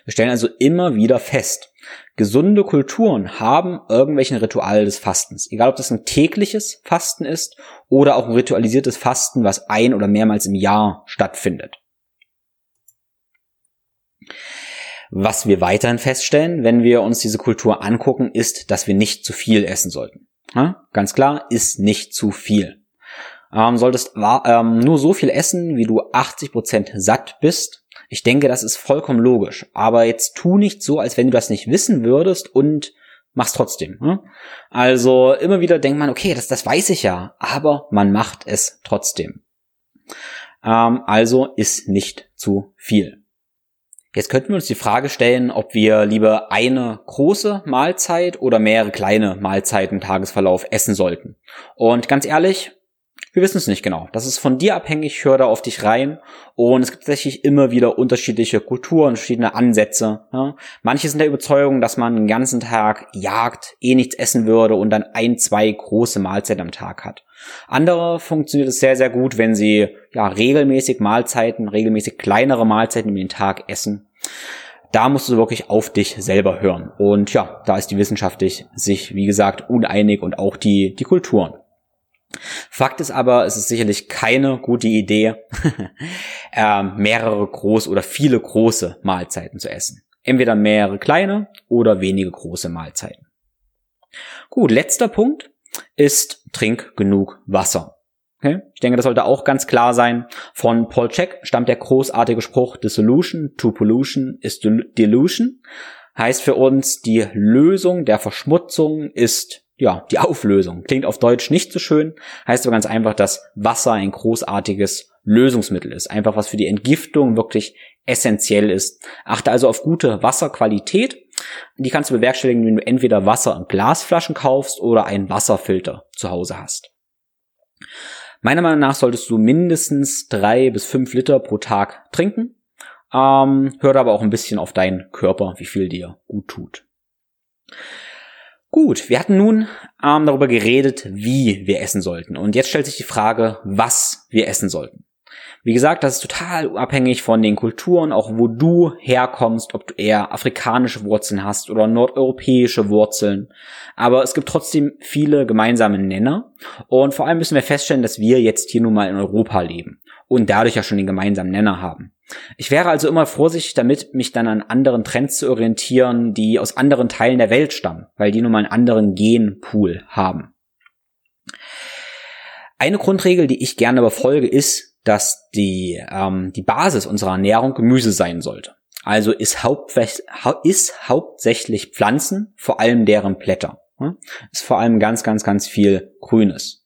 Wir stellen also immer wieder fest, gesunde Kulturen haben irgendwelchen Ritual des Fastens. Egal ob das ein tägliches Fasten ist oder auch ein ritualisiertes Fasten, was ein oder mehrmals im Jahr stattfindet. Was wir weiterhin feststellen, wenn wir uns diese Kultur angucken, ist, dass wir nicht zu viel essen sollten. Ja, ganz klar, ist nicht zu viel. Ähm, solltest ähm, nur so viel essen, wie du 80% satt bist. Ich denke, das ist vollkommen logisch. Aber jetzt tu nicht so, als wenn du das nicht wissen würdest und mach's trotzdem. Ne? Also immer wieder denkt man, okay, das, das weiß ich ja, aber man macht es trotzdem. Ähm, also ist nicht zu viel. Jetzt könnten wir uns die Frage stellen, ob wir lieber eine große Mahlzeit oder mehrere kleine Mahlzeiten im Tagesverlauf essen sollten. Und ganz ehrlich, wir wissen es nicht genau. Das ist von dir abhängig, hör da auf dich rein. Und es gibt tatsächlich immer wieder unterschiedliche Kulturen, verschiedene Ansätze. Ja. Manche sind der Überzeugung, dass man den ganzen Tag jagt, eh nichts essen würde und dann ein, zwei große Mahlzeiten am Tag hat. Andere funktioniert es sehr, sehr gut, wenn sie ja regelmäßig Mahlzeiten, regelmäßig kleinere Mahlzeiten in den Tag essen. Da musst du wirklich auf dich selber hören. Und ja, da ist die Wissenschaft sich, wie gesagt, uneinig und auch die, die Kulturen. Fakt ist aber, es ist sicherlich keine gute Idee, äh, mehrere große oder viele große Mahlzeiten zu essen. Entweder mehrere kleine oder wenige große Mahlzeiten. Gut, letzter Punkt ist, trink genug Wasser. Okay? Ich denke, das sollte auch ganz klar sein. Von Paul Check stammt der großartige Spruch, The solution to pollution is delusion. Heißt für uns, die Lösung der Verschmutzung ist ja, die Auflösung. Klingt auf Deutsch nicht so schön, heißt aber ganz einfach, dass Wasser ein großartiges Lösungsmittel ist. Einfach was für die Entgiftung wirklich essentiell ist. Achte also auf gute Wasserqualität. Die kannst du bewerkstelligen, wenn du entweder Wasser in Glasflaschen kaufst oder einen Wasserfilter zu Hause hast. Meiner Meinung nach solltest du mindestens drei bis fünf Liter pro Tag trinken. Ähm, hör aber auch ein bisschen auf deinen Körper, wie viel dir gut tut. Gut, wir hatten nun ähm, darüber geredet, wie wir essen sollten. Und jetzt stellt sich die Frage, was wir essen sollten. Wie gesagt, das ist total abhängig von den Kulturen, auch wo du herkommst, ob du eher afrikanische Wurzeln hast oder nordeuropäische Wurzeln. Aber es gibt trotzdem viele gemeinsame Nenner. Und vor allem müssen wir feststellen, dass wir jetzt hier nun mal in Europa leben und dadurch ja schon den gemeinsamen Nenner haben. Ich wäre also immer vorsichtig damit, mich dann an anderen Trends zu orientieren, die aus anderen Teilen der Welt stammen, weil die nun mal einen anderen Genpool haben. Eine Grundregel, die ich gerne befolge, ist, dass die, ähm, die Basis unserer Ernährung Gemüse sein sollte. Also ist, ist hauptsächlich Pflanzen, vor allem deren Blätter. Ist vor allem ganz, ganz, ganz viel Grünes.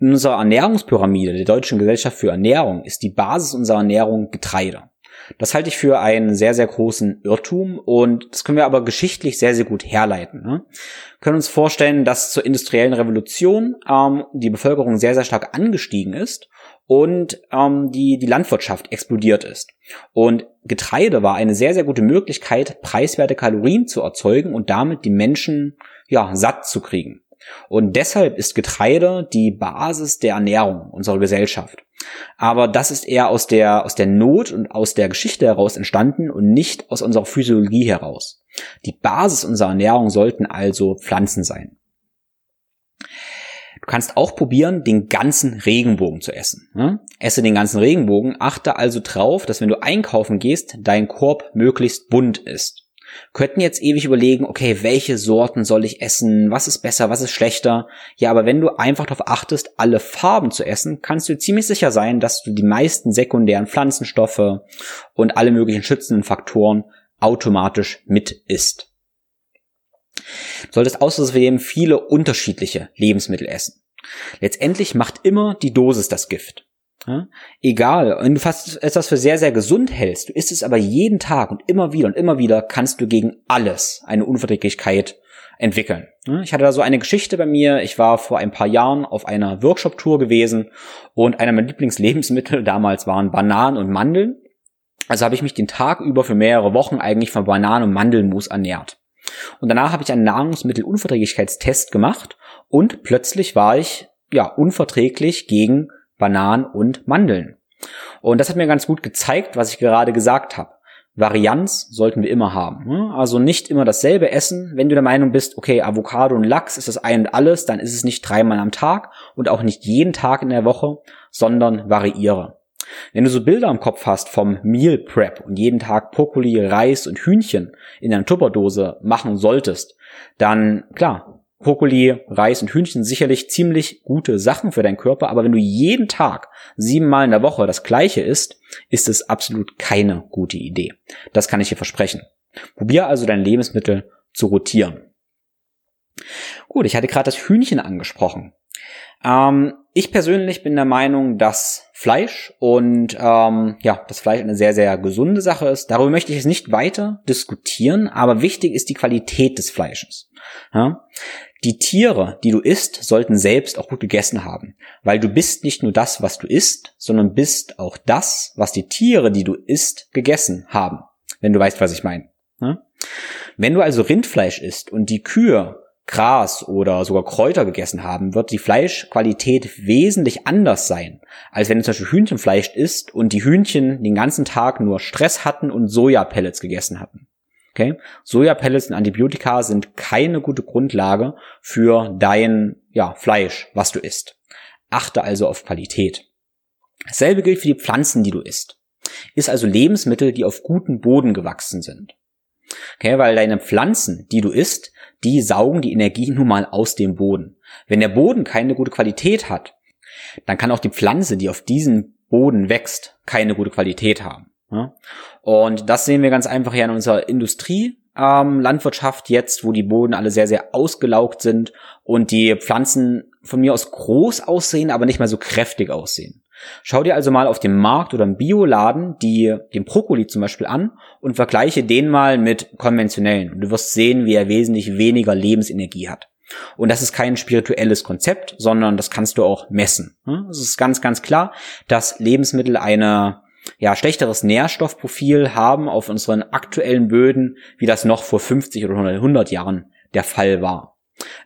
In unserer Ernährungspyramide der Deutschen Gesellschaft für Ernährung ist die Basis unserer Ernährung Getreide. Das halte ich für einen sehr, sehr großen Irrtum und das können wir aber geschichtlich sehr, sehr gut herleiten. Ne? Wir können uns vorstellen, dass zur industriellen Revolution ähm, die Bevölkerung sehr, sehr stark angestiegen ist und ähm, die, die Landwirtschaft explodiert ist. Und Getreide war eine sehr, sehr gute Möglichkeit, preiswerte Kalorien zu erzeugen und damit die Menschen ja, satt zu kriegen. Und deshalb ist Getreide die Basis der Ernährung unserer Gesellschaft. Aber das ist eher aus der, aus der Not und aus der Geschichte heraus entstanden und nicht aus unserer Physiologie heraus. Die Basis unserer Ernährung sollten also Pflanzen sein. Du kannst auch probieren, den ganzen Regenbogen zu essen. Ne? Esse den ganzen Regenbogen, achte also drauf, dass wenn du einkaufen gehst, dein Korb möglichst bunt ist könnten jetzt ewig überlegen, okay, welche Sorten soll ich essen, was ist besser, was ist schlechter. Ja, aber wenn du einfach darauf achtest, alle Farben zu essen, kannst du ziemlich sicher sein, dass du die meisten sekundären Pflanzenstoffe und alle möglichen schützenden Faktoren automatisch mit isst. Du solltest außerdem viele unterschiedliche Lebensmittel essen. Letztendlich macht immer die Dosis das Gift. Ja? Egal, wenn du fast etwas für sehr, sehr gesund hältst, du isst es aber jeden Tag und immer wieder und immer wieder, kannst du gegen alles eine Unverträglichkeit entwickeln. Ich hatte da so eine Geschichte bei mir. Ich war vor ein paar Jahren auf einer Workshop-Tour gewesen und einer meiner Lieblingslebensmittel damals waren Bananen und Mandeln. Also habe ich mich den Tag über für mehrere Wochen eigentlich von Bananen und Mandelmus ernährt. Und danach habe ich einen Nahrungsmittelunverträglichkeitstest gemacht und plötzlich war ich ja unverträglich gegen Bananen und Mandeln. Und das hat mir ganz gut gezeigt, was ich gerade gesagt habe. Varianz sollten wir immer haben. Ne? Also nicht immer dasselbe essen. Wenn du der Meinung bist, okay, Avocado und Lachs ist das ein und alles, dann ist es nicht dreimal am Tag und auch nicht jeden Tag in der Woche, sondern variiere. Wenn du so Bilder im Kopf hast vom Meal Prep und jeden Tag Brokkoli, Reis und Hühnchen in einer Tupperdose machen solltest, dann klar, Brokkoli, Reis und Hühnchen sicherlich ziemlich gute Sachen für deinen Körper, aber wenn du jeden Tag siebenmal in der Woche das gleiche isst, ist es absolut keine gute Idee. Das kann ich dir versprechen. Probier also dein Lebensmittel zu rotieren. Gut, ich hatte gerade das Hühnchen angesprochen. Ähm, ich persönlich bin der Meinung, dass Fleisch und ähm, ja, das Fleisch eine sehr, sehr gesunde Sache ist. Darüber möchte ich jetzt nicht weiter diskutieren, aber wichtig ist die Qualität des Fleisches. Ja? Die Tiere, die du isst, sollten selbst auch gut gegessen haben, weil du bist nicht nur das, was du isst, sondern bist auch das, was die Tiere, die du isst, gegessen haben, wenn du weißt, was ich meine. Wenn du also Rindfleisch isst und die Kühe Gras oder sogar Kräuter gegessen haben, wird die Fleischqualität wesentlich anders sein, als wenn du zum Beispiel Hühnchenfleisch isst und die Hühnchen den ganzen Tag nur Stress hatten und Sojapellets gegessen hatten. Okay? Sojapellets und Antibiotika sind keine gute Grundlage für dein ja, Fleisch, was du isst. Achte also auf Qualität. Dasselbe gilt für die Pflanzen, die du isst. Ist also Lebensmittel, die auf guten Boden gewachsen sind. Okay, weil deine Pflanzen, die du isst, die saugen die Energie nun mal aus dem Boden. Wenn der Boden keine gute Qualität hat, dann kann auch die Pflanze, die auf diesem Boden wächst, keine gute Qualität haben. Und das sehen wir ganz einfach hier in unserer Industrie. Ähm, Landwirtschaft jetzt, wo die Boden alle sehr, sehr ausgelaugt sind und die Pflanzen von mir aus groß aussehen, aber nicht mehr so kräftig aussehen. Schau dir also mal auf dem Markt oder im Bioladen die, den Brokkoli zum Beispiel an und vergleiche den mal mit konventionellen. Und du wirst sehen, wie er wesentlich weniger Lebensenergie hat. Und das ist kein spirituelles Konzept, sondern das kannst du auch messen. Es ist ganz, ganz klar, dass Lebensmittel eine ja, schlechteres Nährstoffprofil haben auf unseren aktuellen Böden, wie das noch vor 50 oder 100 Jahren der Fall war.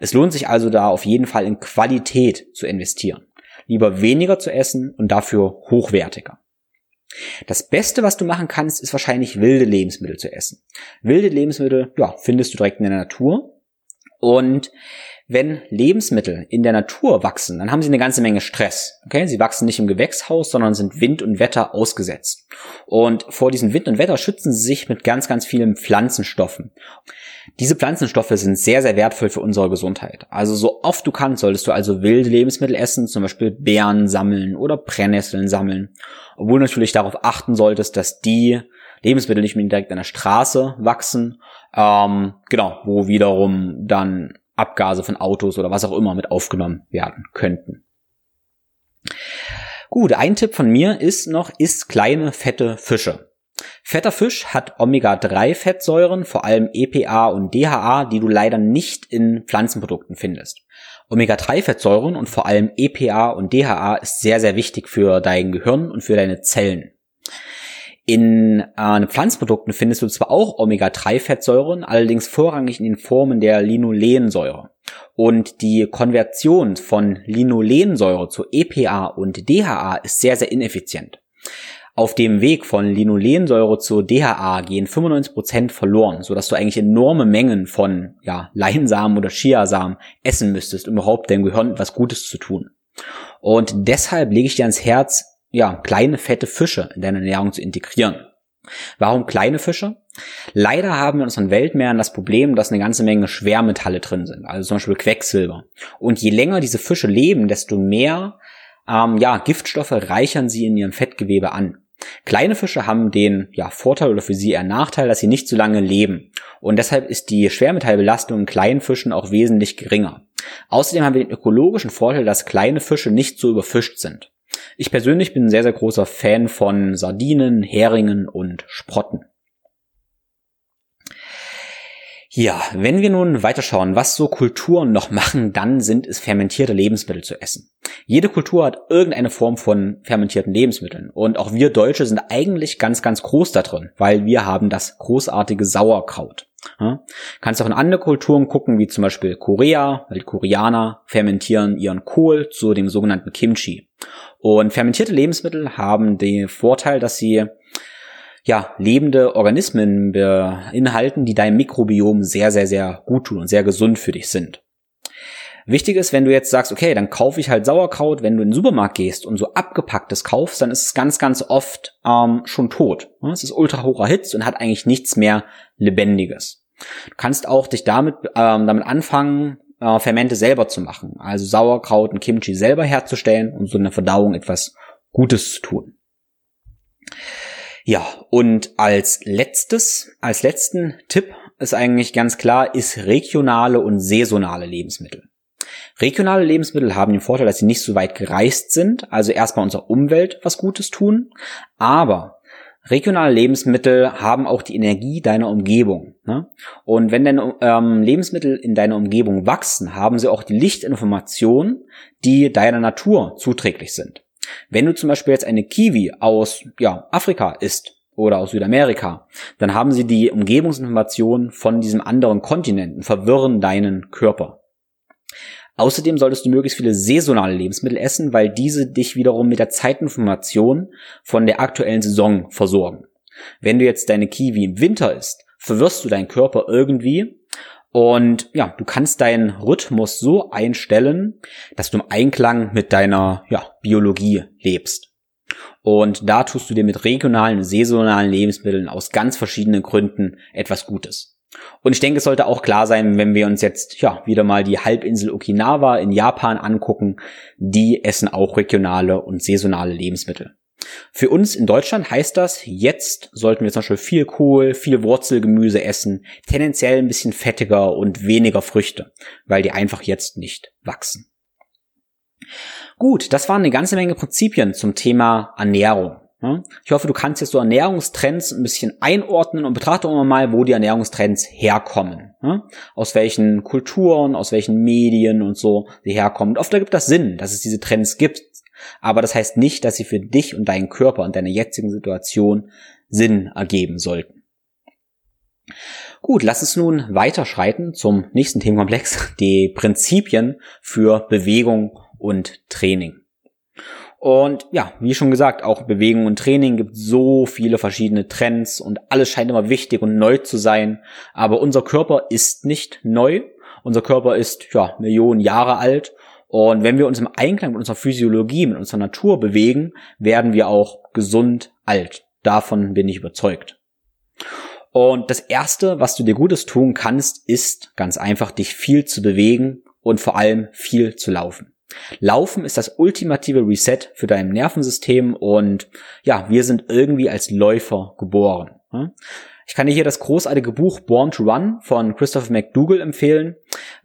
Es lohnt sich also da auf jeden Fall in Qualität zu investieren. Lieber weniger zu essen und dafür hochwertiger. Das Beste, was du machen kannst, ist wahrscheinlich wilde Lebensmittel zu essen. Wilde Lebensmittel, ja, findest du direkt in der Natur. Und wenn Lebensmittel in der Natur wachsen, dann haben sie eine ganze Menge Stress. Okay, sie wachsen nicht im Gewächshaus, sondern sind Wind und Wetter ausgesetzt. Und vor diesem Wind und Wetter schützen sie sich mit ganz, ganz vielen Pflanzenstoffen. Diese Pflanzenstoffe sind sehr, sehr wertvoll für unsere Gesundheit. Also so oft du kannst, solltest du also wilde Lebensmittel essen, zum Beispiel Beeren sammeln oder Brennnesseln sammeln. Obwohl natürlich darauf achten solltest, dass die Lebensmittel nicht mehr direkt an der Straße wachsen, ähm, genau, wo wiederum dann Abgase von Autos oder was auch immer mit aufgenommen werden könnten. Gut, ein Tipp von mir ist noch, isst kleine fette Fische. Fetter Fisch hat Omega-3-Fettsäuren, vor allem EPA und DHA, die du leider nicht in Pflanzenprodukten findest. Omega-3-Fettsäuren und vor allem EPA und DHA ist sehr, sehr wichtig für dein Gehirn und für deine Zellen. In äh, Pflanzenprodukten findest du zwar auch Omega-3-Fettsäuren, allerdings vorrangig in den Formen der Linolensäure. Und die Konversion von Linolensäure zu EPA und DHA ist sehr, sehr ineffizient. Auf dem Weg von Linolensäure zu DHA gehen 95% verloren, sodass du eigentlich enorme Mengen von ja, Leinsamen oder Chiasamen essen müsstest, um überhaupt deinem Gehirn etwas Gutes zu tun. Und deshalb lege ich dir ans Herz, ja, kleine fette Fische in deine Ernährung zu integrieren. Warum kleine Fische? Leider haben wir in unseren Weltmeeren das Problem, dass eine ganze Menge Schwermetalle drin sind, also zum Beispiel Quecksilber. Und je länger diese Fische leben, desto mehr ähm, ja, Giftstoffe reichern sie in ihrem Fettgewebe an. Kleine Fische haben den ja, Vorteil oder für sie eher Nachteil, dass sie nicht so lange leben. Und deshalb ist die Schwermetallbelastung in kleinen Fischen auch wesentlich geringer. Außerdem haben wir den ökologischen Vorteil, dass kleine Fische nicht so überfischt sind. Ich persönlich bin ein sehr, sehr großer Fan von Sardinen, Heringen und Sprotten. Ja, wenn wir nun weiterschauen, was so Kulturen noch machen, dann sind es fermentierte Lebensmittel zu essen. Jede Kultur hat irgendeine Form von fermentierten Lebensmitteln und auch wir Deutsche sind eigentlich ganz, ganz groß da drin, weil wir haben das großartige Sauerkraut. Ja? Kannst auch in andere Kulturen gucken, wie zum Beispiel Korea, weil die Koreaner fermentieren ihren Kohl zu dem sogenannten Kimchi. Und fermentierte Lebensmittel haben den Vorteil, dass sie ja, lebende Organismen beinhalten, die deinem Mikrobiom sehr, sehr, sehr gut tun und sehr gesund für dich sind. Wichtig ist, wenn du jetzt sagst, okay, dann kaufe ich halt Sauerkraut, wenn du in den Supermarkt gehst und so abgepacktes kaufst, dann ist es ganz, ganz oft ähm, schon tot. Es ist ultra hoch erhitzt und hat eigentlich nichts mehr Lebendiges. Du kannst auch dich damit, ähm, damit anfangen, äh, Fermente selber zu machen. Also Sauerkraut und Kimchi selber herzustellen und so eine Verdauung etwas Gutes zu tun. Ja, und als letztes, als letzten Tipp ist eigentlich ganz klar, ist regionale und saisonale Lebensmittel. Regionale Lebensmittel haben den Vorteil, dass sie nicht so weit gereist sind, also erstmal unserer Umwelt was Gutes tun, aber Regionale Lebensmittel haben auch die Energie deiner Umgebung. Ne? Und wenn deine ähm, Lebensmittel in deiner Umgebung wachsen, haben sie auch die Lichtinformation, die deiner Natur zuträglich sind. Wenn du zum Beispiel jetzt eine Kiwi aus ja, Afrika isst oder aus Südamerika, dann haben sie die Umgebungsinformation von diesem anderen Kontinent und verwirren deinen Körper. Außerdem solltest du möglichst viele saisonale Lebensmittel essen, weil diese dich wiederum mit der Zeitinformation von der aktuellen Saison versorgen. Wenn du jetzt deine Kiwi im Winter isst, verwirrst du deinen Körper irgendwie und ja, du kannst deinen Rhythmus so einstellen, dass du im Einklang mit deiner ja, Biologie lebst. Und da tust du dir mit regionalen und saisonalen Lebensmitteln aus ganz verschiedenen Gründen etwas Gutes. Und ich denke, es sollte auch klar sein, wenn wir uns jetzt ja wieder mal die Halbinsel Okinawa in Japan angucken, die essen auch regionale und saisonale Lebensmittel. Für uns in Deutschland heißt das, jetzt sollten wir zum Beispiel viel Kohl, viel Wurzelgemüse essen, tendenziell ein bisschen fettiger und weniger Früchte, weil die einfach jetzt nicht wachsen. Gut, das waren eine ganze Menge Prinzipien zum Thema Ernährung. Ich hoffe, du kannst jetzt so Ernährungstrends ein bisschen einordnen und betrachte auch mal, wo die Ernährungstrends herkommen. Aus welchen Kulturen, aus welchen Medien und so sie herkommen. Und oft ergibt das Sinn, dass es diese Trends gibt. Aber das heißt nicht, dass sie für dich und deinen Körper und deine jetzigen Situation Sinn ergeben sollten. Gut, lass uns nun weiterschreiten zum nächsten Themenkomplex, die Prinzipien für Bewegung und Training. Und ja, wie schon gesagt, auch Bewegung und Training gibt so viele verschiedene Trends und alles scheint immer wichtig und neu zu sein. Aber unser Körper ist nicht neu. Unser Körper ist ja Millionen Jahre alt. Und wenn wir uns im Einklang mit unserer Physiologie, mit unserer Natur bewegen, werden wir auch gesund alt. Davon bin ich überzeugt. Und das erste, was du dir Gutes tun kannst, ist ganz einfach, dich viel zu bewegen und vor allem viel zu laufen. Laufen ist das ultimative Reset für dein Nervensystem und ja, wir sind irgendwie als Läufer geboren. Ich kann dir hier das großartige Buch Born to Run von Christopher McDougall empfehlen,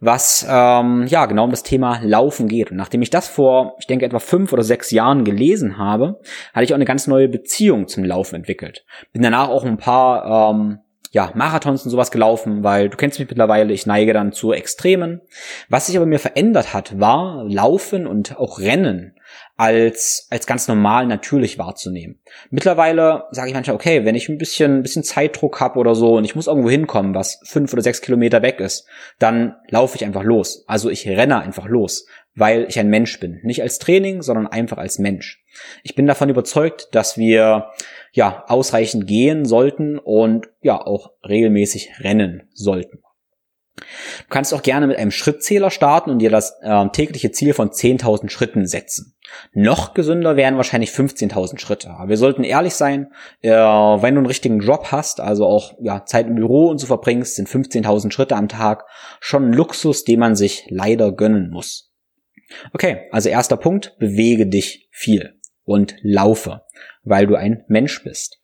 was ähm, ja genau um das Thema Laufen geht. Und nachdem ich das vor, ich denke, etwa fünf oder sechs Jahren gelesen habe, hatte ich auch eine ganz neue Beziehung zum Laufen entwickelt. Bin danach auch ein paar ähm, ja, Marathons und sowas gelaufen, weil du kennst mich mittlerweile, ich neige dann zu Extremen. Was sich aber mir verändert hat, war Laufen und auch Rennen als, als ganz normal natürlich wahrzunehmen. Mittlerweile sage ich manchmal, okay, wenn ich ein bisschen, ein bisschen Zeitdruck habe oder so und ich muss irgendwo hinkommen, was fünf oder sechs Kilometer weg ist, dann laufe ich einfach los. Also ich renne einfach los, weil ich ein Mensch bin. Nicht als Training, sondern einfach als Mensch. Ich bin davon überzeugt, dass wir ja ausreichend gehen sollten und ja auch regelmäßig rennen sollten. Du kannst auch gerne mit einem Schrittzähler starten und dir das äh, tägliche Ziel von 10.000 Schritten setzen. Noch gesünder wären wahrscheinlich 15.000 Schritte. Aber wir sollten ehrlich sein, äh, wenn du einen richtigen Job hast, also auch ja, Zeit im Büro und so verbringst, sind 15.000 Schritte am Tag schon ein Luxus, den man sich leider gönnen muss. Okay, also erster Punkt, bewege dich viel und laufe, weil du ein Mensch bist.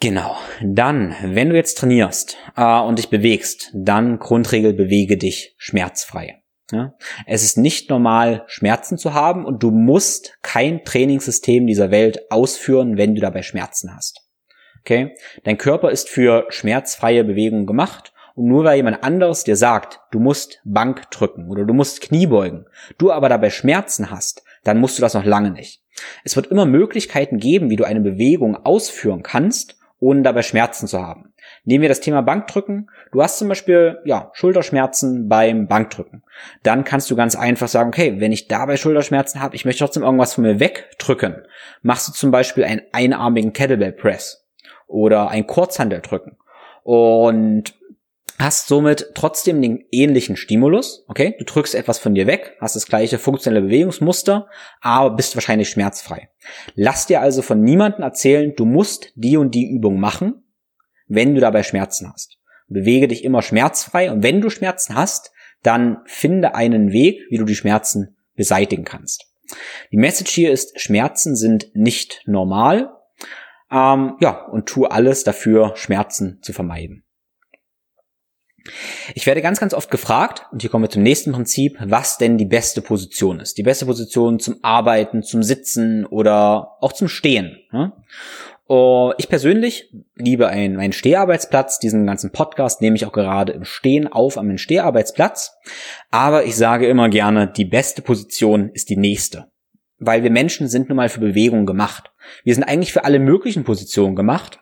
Genau. Dann, wenn du jetzt trainierst äh, und dich bewegst, dann Grundregel bewege dich schmerzfrei. Ja? Es ist nicht normal, Schmerzen zu haben und du musst kein Trainingssystem dieser Welt ausführen, wenn du dabei Schmerzen hast. Okay? Dein Körper ist für schmerzfreie Bewegungen gemacht und nur weil jemand anderes dir sagt, du musst Bank drücken oder du musst Knie beugen, du aber dabei Schmerzen hast, dann musst du das noch lange nicht. Es wird immer Möglichkeiten geben, wie du eine Bewegung ausführen kannst ohne dabei Schmerzen zu haben. Nehmen wir das Thema Bankdrücken. Du hast zum Beispiel ja, Schulterschmerzen beim Bankdrücken. Dann kannst du ganz einfach sagen, okay, wenn ich dabei Schulterschmerzen habe, ich möchte trotzdem irgendwas von mir wegdrücken. Machst du zum Beispiel einen einarmigen Kettlebell Press oder ein Kurzhandeldrücken. Und hast somit trotzdem den ähnlichen Stimulus, okay? Du drückst etwas von dir weg, hast das gleiche funktionelle Bewegungsmuster, aber bist wahrscheinlich schmerzfrei. Lass dir also von niemandem erzählen, du musst die und die Übung machen, wenn du dabei Schmerzen hast. Bewege dich immer schmerzfrei und wenn du Schmerzen hast, dann finde einen Weg, wie du die Schmerzen beseitigen kannst. Die Message hier ist, Schmerzen sind nicht normal. Ähm, ja, und tu alles dafür, Schmerzen zu vermeiden. Ich werde ganz, ganz oft gefragt, und hier kommen wir zum nächsten Prinzip, was denn die beste Position ist. Die beste Position zum Arbeiten, zum Sitzen oder auch zum Stehen. Ich persönlich liebe einen, einen Steharbeitsplatz. Diesen ganzen Podcast nehme ich auch gerade im Stehen auf am Steharbeitsplatz. Aber ich sage immer gerne, die beste Position ist die nächste. Weil wir Menschen sind nun mal für Bewegung gemacht. Wir sind eigentlich für alle möglichen Positionen gemacht.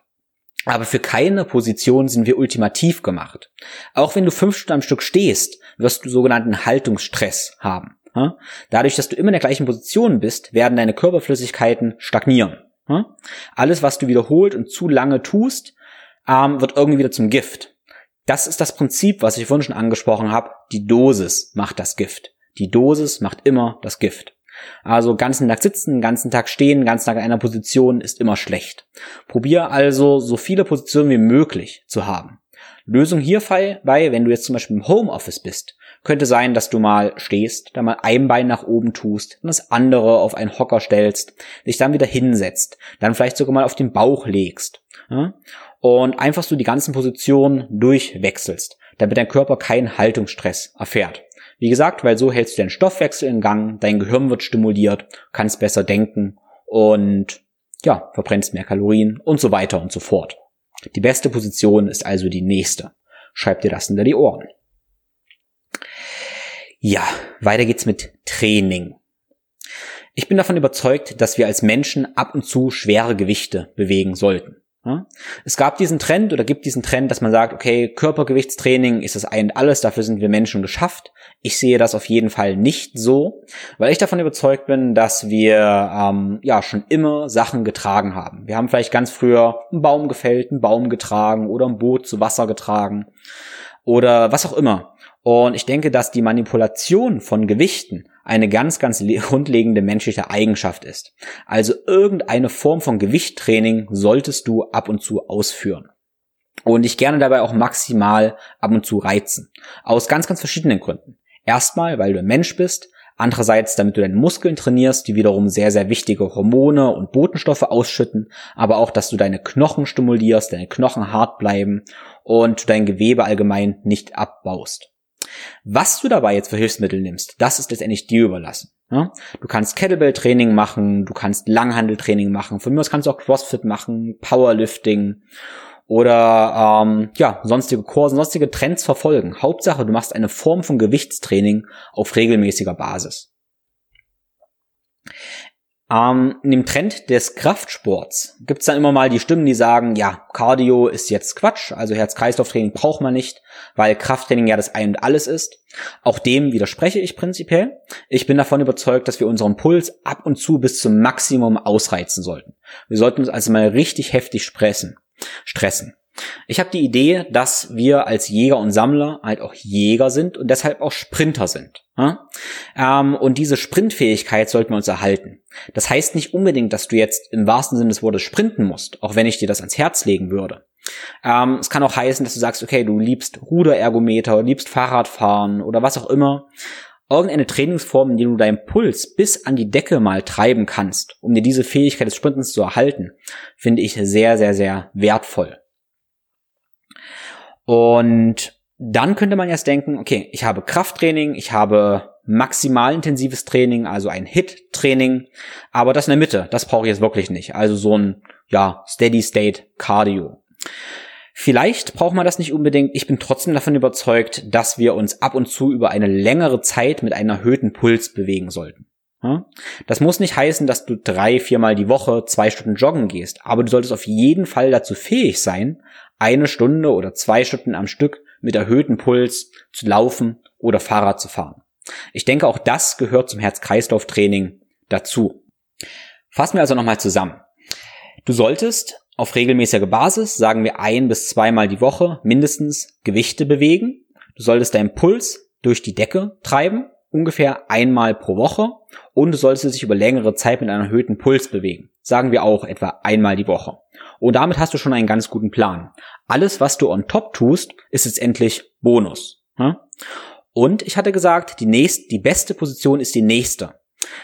Aber für keine Position sind wir ultimativ gemacht. Auch wenn du fünf Stunden am Stück stehst, wirst du sogenannten Haltungsstress haben. Dadurch, dass du immer in der gleichen Position bist, werden deine Körperflüssigkeiten stagnieren. Alles, was du wiederholt und zu lange tust, ähm, wird irgendwie wieder zum Gift. Das ist das Prinzip, was ich vorhin schon angesprochen habe. Die Dosis macht das Gift. Die Dosis macht immer das Gift. Also ganzen Tag sitzen, ganzen Tag stehen, ganzen Tag in einer Position ist immer schlecht. Probier also so viele Positionen wie möglich zu haben. Lösung hierbei, wenn du jetzt zum Beispiel im Homeoffice bist, könnte sein, dass du mal stehst, dann mal ein Bein nach oben tust und das andere auf einen Hocker stellst, dich dann wieder hinsetzt, dann vielleicht sogar mal auf den Bauch legst ja? und einfach so die ganzen Positionen durchwechselst, damit dein Körper keinen Haltungsstress erfährt. Wie gesagt, weil so hältst du den Stoffwechsel in Gang, dein Gehirn wird stimuliert, kannst besser denken und ja, verbrennst mehr Kalorien und so weiter und so fort. Die beste Position ist also die nächste. Schreib dir das hinter die Ohren. Ja, weiter geht's mit Training. Ich bin davon überzeugt, dass wir als Menschen ab und zu schwere Gewichte bewegen sollten. Es gab diesen Trend oder gibt diesen Trend, dass man sagt, okay, Körpergewichtstraining ist das ein und alles, dafür sind wir Menschen geschafft. Ich sehe das auf jeden Fall nicht so, weil ich davon überzeugt bin, dass wir ähm, ja schon immer Sachen getragen haben. Wir haben vielleicht ganz früher einen Baum gefällt, einen Baum getragen oder ein Boot zu Wasser getragen oder was auch immer. Und ich denke, dass die Manipulation von Gewichten eine ganz, ganz grundlegende menschliche Eigenschaft ist. Also irgendeine Form von Gewichttraining solltest du ab und zu ausführen. Und dich gerne dabei auch maximal ab und zu reizen. Aus ganz, ganz verschiedenen Gründen. Erstmal, weil du ein Mensch bist. Andererseits, damit du deine Muskeln trainierst, die wiederum sehr, sehr wichtige Hormone und Botenstoffe ausschütten. Aber auch, dass du deine Knochen stimulierst, deine Knochen hart bleiben und dein Gewebe allgemein nicht abbaust. Was du dabei jetzt für Hilfsmittel nimmst, das ist letztendlich dir überlassen. Ja? Du kannst Kettlebell-Training machen, du kannst Langhandeltraining machen, von mir aus kannst du auch CrossFit machen, Powerlifting oder ähm, ja sonstige Kurse, sonstige Trends verfolgen. Hauptsache, du machst eine Form von Gewichtstraining auf regelmäßiger Basis. Ähm, in dem Trend des Kraftsports gibt's dann immer mal die Stimmen, die sagen, ja, Cardio ist jetzt Quatsch, also Herz-Kreislauf-Training braucht man nicht, weil Krafttraining ja das Ein und Alles ist. Auch dem widerspreche ich prinzipiell. Ich bin davon überzeugt, dass wir unseren Puls ab und zu bis zum Maximum ausreizen sollten. Wir sollten uns also mal richtig heftig stressen. stressen. Ich habe die Idee, dass wir als Jäger und Sammler halt auch Jäger sind und deshalb auch Sprinter sind. Ja? Ähm, und diese Sprintfähigkeit sollten wir uns erhalten. Das heißt nicht unbedingt, dass du jetzt im wahrsten Sinne des Wortes sprinten musst, auch wenn ich dir das ans Herz legen würde. Ähm, es kann auch heißen, dass du sagst, okay, du liebst Ruderergometer, liebst Fahrradfahren oder was auch immer. Irgendeine Trainingsform, in der du deinen Puls bis an die Decke mal treiben kannst, um dir diese Fähigkeit des Sprintens zu erhalten, finde ich sehr, sehr, sehr wertvoll. Und dann könnte man jetzt denken, okay, ich habe Krafttraining, ich habe maximal intensives Training, also ein Hit-Training, aber das in der Mitte, das brauche ich jetzt wirklich nicht. Also so ein, ja, Steady-State Cardio. Vielleicht braucht man das nicht unbedingt. Ich bin trotzdem davon überzeugt, dass wir uns ab und zu über eine längere Zeit mit einem erhöhten Puls bewegen sollten. Das muss nicht heißen, dass du drei, viermal die Woche zwei Stunden joggen gehst, aber du solltest auf jeden Fall dazu fähig sein, eine Stunde oder zwei Stunden am Stück mit erhöhtem Puls zu laufen oder Fahrrad zu fahren. Ich denke, auch das gehört zum Herz-Kreislauf-Training dazu. Fassen wir also nochmal zusammen. Du solltest auf regelmäßiger Basis, sagen wir ein bis zweimal die Woche, mindestens Gewichte bewegen. Du solltest deinen Puls durch die Decke treiben, ungefähr einmal pro Woche. Und du solltest dich über längere Zeit mit einem erhöhten Puls bewegen. Sagen wir auch etwa einmal die Woche. Und damit hast du schon einen ganz guten Plan. Alles, was du on top tust, ist letztendlich Bonus. Und ich hatte gesagt, die nächste, die beste Position ist die nächste.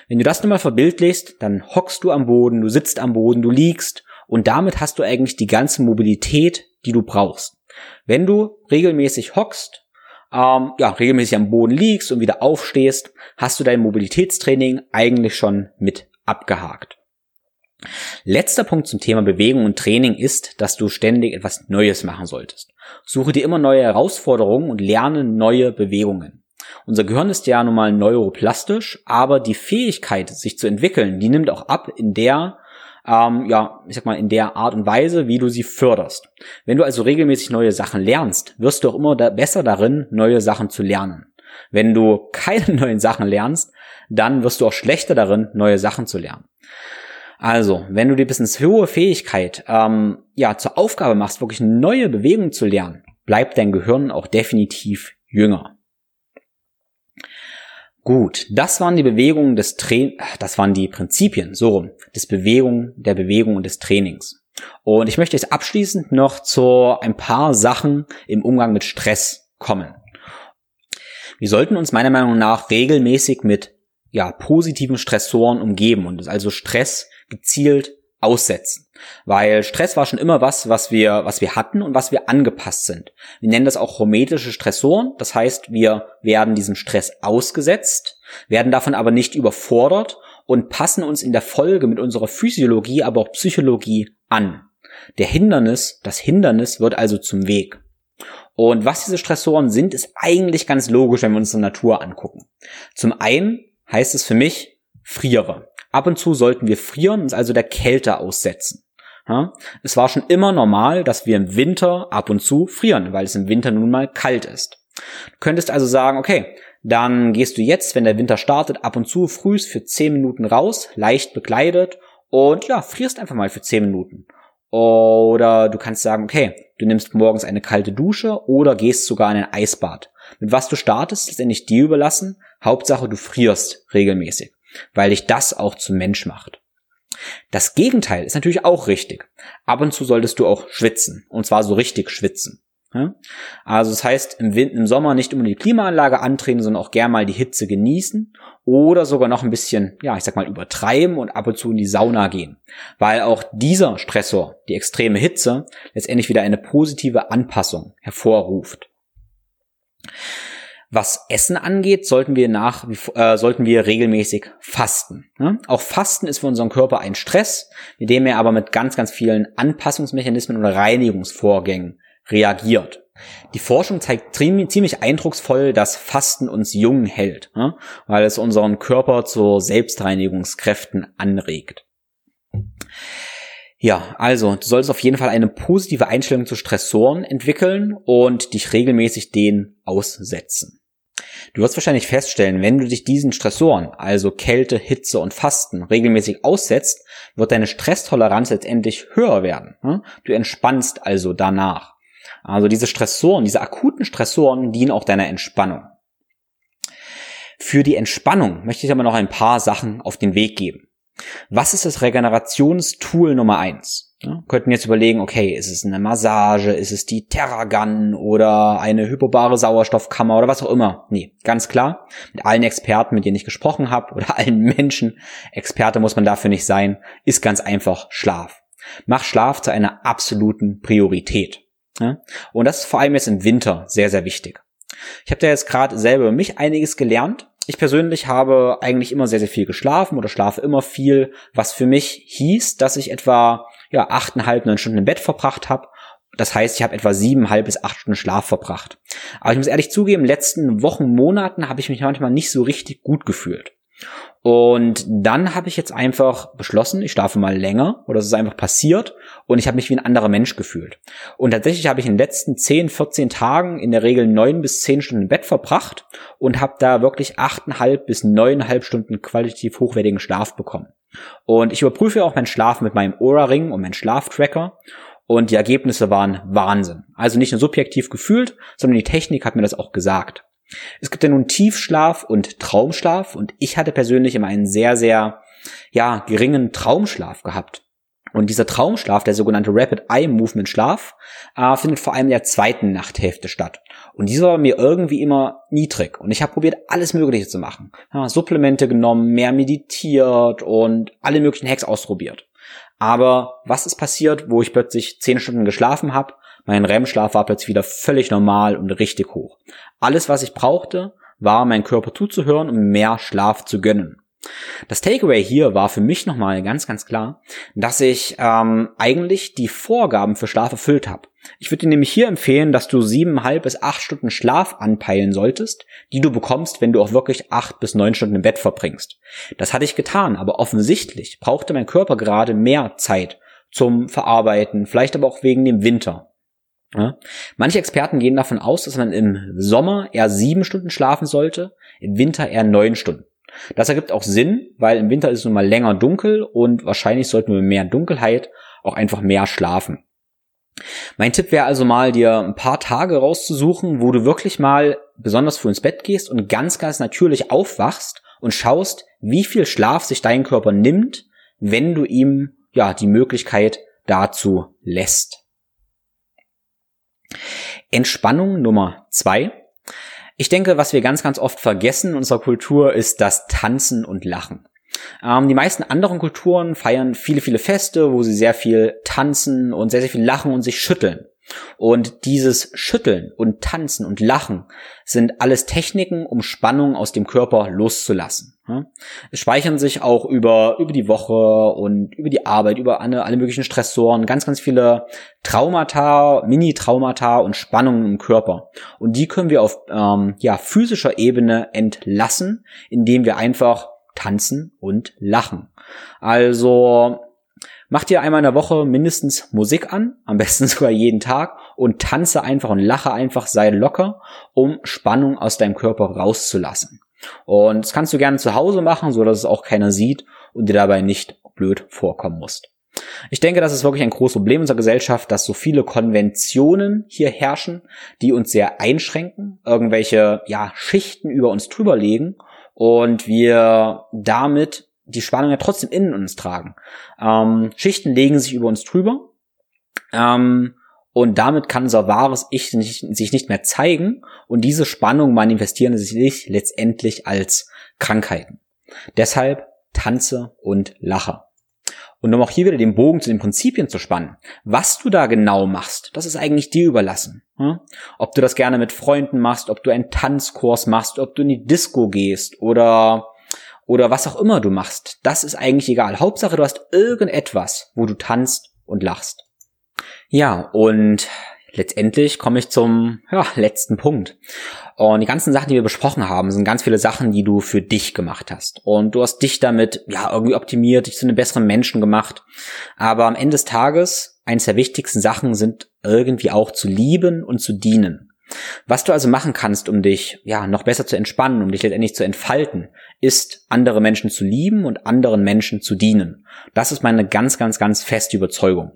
Wenn du das nochmal verbildlichst, dann hockst du am Boden, du sitzt am Boden, du liegst und damit hast du eigentlich die ganze Mobilität, die du brauchst. Wenn du regelmäßig hockst, ähm, ja, regelmäßig am Boden liegst und wieder aufstehst, hast du dein Mobilitätstraining eigentlich schon mit abgehakt. Letzter Punkt zum Thema Bewegung und Training ist, dass du ständig etwas Neues machen solltest. Suche dir immer neue Herausforderungen und lerne neue Bewegungen. Unser Gehirn ist ja nun mal neuroplastisch, aber die Fähigkeit, sich zu entwickeln, die nimmt auch ab in der, ähm, ja, ich sag mal, in der Art und Weise, wie du sie förderst. Wenn du also regelmäßig neue Sachen lernst, wirst du auch immer da besser darin, neue Sachen zu lernen. Wenn du keine neuen Sachen lernst, dann wirst du auch schlechter darin, neue Sachen zu lernen. Also, wenn du dir bis ins hohe Fähigkeit ähm, ja zur Aufgabe machst, wirklich neue Bewegungen zu lernen, bleibt dein Gehirn auch definitiv jünger. Gut, das waren die Bewegungen des Train das waren die Prinzipien, so rum, des Bewegung, der Bewegung und des Trainings. Und ich möchte jetzt abschließend noch zu ein paar Sachen im Umgang mit Stress kommen. Wir sollten uns meiner Meinung nach regelmäßig mit ja, positiven Stressoren umgeben und also Stress gezielt aussetzen. Weil Stress war schon immer was, was wir, was wir hatten und was wir angepasst sind. Wir nennen das auch hormetische Stressoren. Das heißt, wir werden diesem Stress ausgesetzt, werden davon aber nicht überfordert und passen uns in der Folge mit unserer Physiologie, aber auch Psychologie an. Der Hindernis, das Hindernis wird also zum Weg. Und was diese Stressoren sind, ist eigentlich ganz logisch, wenn wir uns die Natur angucken. Zum einen heißt es für mich, friere. Ab und zu sollten wir frieren, uns also der Kälte aussetzen. Ja, es war schon immer normal, dass wir im Winter ab und zu frieren, weil es im Winter nun mal kalt ist. Du könntest also sagen, okay, dann gehst du jetzt, wenn der Winter startet, ab und zu frühst für 10 Minuten raus, leicht bekleidet und ja, frierst einfach mal für 10 Minuten. Oder du kannst sagen, okay, du nimmst morgens eine kalte Dusche oder gehst sogar in ein Eisbad. Mit was du startest, ist endlich dir überlassen. Hauptsache, du frierst regelmäßig weil dich das auch zum Mensch macht. Das Gegenteil ist natürlich auch richtig. Ab und zu solltest du auch schwitzen. Und zwar so richtig schwitzen. Also das heißt, im, Winter, im Sommer nicht immer die Klimaanlage antreten, sondern auch gern mal die Hitze genießen oder sogar noch ein bisschen, ja, ich sag mal, übertreiben und ab und zu in die Sauna gehen. Weil auch dieser Stressor, die extreme Hitze, letztendlich wieder eine positive Anpassung hervorruft. Was Essen angeht, sollten wir nach, äh, sollten wir regelmäßig fasten. Ne? Auch Fasten ist für unseren Körper ein Stress, mit dem er aber mit ganz, ganz vielen Anpassungsmechanismen und Reinigungsvorgängen reagiert. Die Forschung zeigt ziemlich eindrucksvoll, dass Fasten uns jung hält, ne? weil es unseren Körper zu Selbstreinigungskräften anregt. Ja, also du solltest auf jeden Fall eine positive Einstellung zu Stressoren entwickeln und dich regelmäßig denen aussetzen. Du wirst wahrscheinlich feststellen, wenn du dich diesen Stressoren, also Kälte, Hitze und Fasten, regelmäßig aussetzt, wird deine Stresstoleranz letztendlich höher werden. Ne? Du entspannst also danach. Also diese Stressoren, diese akuten Stressoren dienen auch deiner Entspannung. Für die Entspannung möchte ich aber noch ein paar Sachen auf den Weg geben. Was ist das Regenerationstool Nummer eins? Ja, könnten jetzt überlegen, okay, ist es eine Massage, ist es die Terragun oder eine hypobare Sauerstoffkammer oder was auch immer. Nee, ganz klar, mit allen Experten, mit denen ich gesprochen habe oder allen Menschen, Experte muss man dafür nicht sein, ist ganz einfach Schlaf. Mach Schlaf zu einer absoluten Priorität. Ja? Und das ist vor allem jetzt im Winter sehr, sehr wichtig. Ich habe da jetzt gerade selber mich einiges gelernt. Ich persönlich habe eigentlich immer sehr, sehr viel geschlafen oder schlafe immer viel, was für mich hieß, dass ich etwa ja, achteinhalb, neun Stunden im Bett verbracht habe. Das heißt, ich habe etwa siebeneinhalb bis acht Stunden Schlaf verbracht. Aber ich muss ehrlich zugeben, in den letzten Wochen, Monaten habe ich mich manchmal nicht so richtig gut gefühlt. Und dann habe ich jetzt einfach beschlossen, ich schlafe mal länger oder es ist einfach passiert und ich habe mich wie ein anderer Mensch gefühlt. Und tatsächlich habe ich in den letzten 10, 14 Tagen in der Regel neun bis zehn Stunden im Bett verbracht und habe da wirklich achteinhalb bis neuneinhalb Stunden qualitativ hochwertigen Schlaf bekommen. Und ich überprüfe auch meinen Schlaf mit meinem Oura-Ring und meinem Schlaftracker und die Ergebnisse waren Wahnsinn. Also nicht nur subjektiv gefühlt, sondern die Technik hat mir das auch gesagt. Es gibt ja nun Tiefschlaf und Traumschlaf und ich hatte persönlich immer einen sehr, sehr, ja, geringen Traumschlaf gehabt. Und dieser Traumschlaf, der sogenannte Rapid Eye Movement Schlaf, äh, findet vor allem in der zweiten Nachthälfte statt. Und dieser war mir irgendwie immer niedrig. Und ich habe probiert, alles Mögliche zu machen. Ja, Supplemente genommen, mehr meditiert und alle möglichen Hacks ausprobiert. Aber was ist passiert, wo ich plötzlich zehn Stunden geschlafen habe? Mein REM-Schlaf war plötzlich wieder völlig normal und richtig hoch. Alles, was ich brauchte, war, meinen Körper zuzuhören und mehr Schlaf zu gönnen. Das Takeaway hier war für mich nochmal ganz, ganz klar, dass ich ähm, eigentlich die Vorgaben für Schlaf erfüllt habe. Ich würde dir nämlich hier empfehlen, dass du siebeneinhalb bis acht Stunden Schlaf anpeilen solltest, die du bekommst, wenn du auch wirklich acht bis neun Stunden im Bett verbringst. Das hatte ich getan, aber offensichtlich brauchte mein Körper gerade mehr Zeit zum Verarbeiten, vielleicht aber auch wegen dem Winter. Ja. Manche Experten gehen davon aus, dass man im Sommer eher sieben Stunden schlafen sollte, im Winter eher neun Stunden. Das ergibt auch Sinn, weil im Winter ist es nun mal länger dunkel und wahrscheinlich sollten wir mehr Dunkelheit auch einfach mehr schlafen. Mein Tipp wäre also mal, dir ein paar Tage rauszusuchen, wo du wirklich mal besonders früh ins Bett gehst und ganz, ganz natürlich aufwachst und schaust, wie viel Schlaf sich dein Körper nimmt, wenn du ihm ja die Möglichkeit dazu lässt. Entspannung Nummer zwei. Ich denke, was wir ganz, ganz oft vergessen in unserer Kultur ist das Tanzen und Lachen. Ähm, die meisten anderen Kulturen feiern viele, viele Feste, wo sie sehr viel tanzen und sehr, sehr viel lachen und sich schütteln. Und dieses Schütteln und Tanzen und Lachen sind alles Techniken, um Spannung aus dem Körper loszulassen. Es speichern sich auch über, über die Woche und über die Arbeit, über alle, alle möglichen Stressoren, ganz, ganz viele Traumata, Mini-Traumata und Spannungen im Körper. Und die können wir auf ähm, ja, physischer Ebene entlassen, indem wir einfach tanzen und lachen. Also Mach dir einmal in der Woche mindestens Musik an, am besten sogar jeden Tag und tanze einfach und lache einfach, sei locker, um Spannung aus deinem Körper rauszulassen. Und das kannst du gerne zu Hause machen, so dass es auch keiner sieht und dir dabei nicht blöd vorkommen musst. Ich denke, das ist wirklich ein großes Problem unserer Gesellschaft, dass so viele Konventionen hier herrschen, die uns sehr einschränken, irgendwelche ja, Schichten über uns drüber legen und wir damit die Spannung ja trotzdem in uns tragen. Ähm, Schichten legen sich über uns drüber. Ähm, und damit kann unser wahres Ich nicht, sich nicht mehr zeigen und diese Spannung manifestieren sich letztendlich als Krankheiten. Deshalb tanze und lache. Und um auch hier wieder den Bogen zu den Prinzipien zu spannen, was du da genau machst, das ist eigentlich dir überlassen. Hm? Ob du das gerne mit Freunden machst, ob du einen Tanzkurs machst, ob du in die Disco gehst oder oder was auch immer du machst, das ist eigentlich egal. Hauptsache, du hast irgendetwas, wo du tanzt und lachst. Ja, und letztendlich komme ich zum ja, letzten Punkt. Und die ganzen Sachen, die wir besprochen haben, sind ganz viele Sachen, die du für dich gemacht hast. Und du hast dich damit ja irgendwie optimiert, dich zu einem besseren Menschen gemacht. Aber am Ende des Tages, eines der wichtigsten Sachen sind irgendwie auch zu lieben und zu dienen. Was du also machen kannst, um dich ja noch besser zu entspannen, um dich letztendlich zu entfalten, ist andere Menschen zu lieben und anderen Menschen zu dienen. Das ist meine ganz, ganz, ganz feste Überzeugung.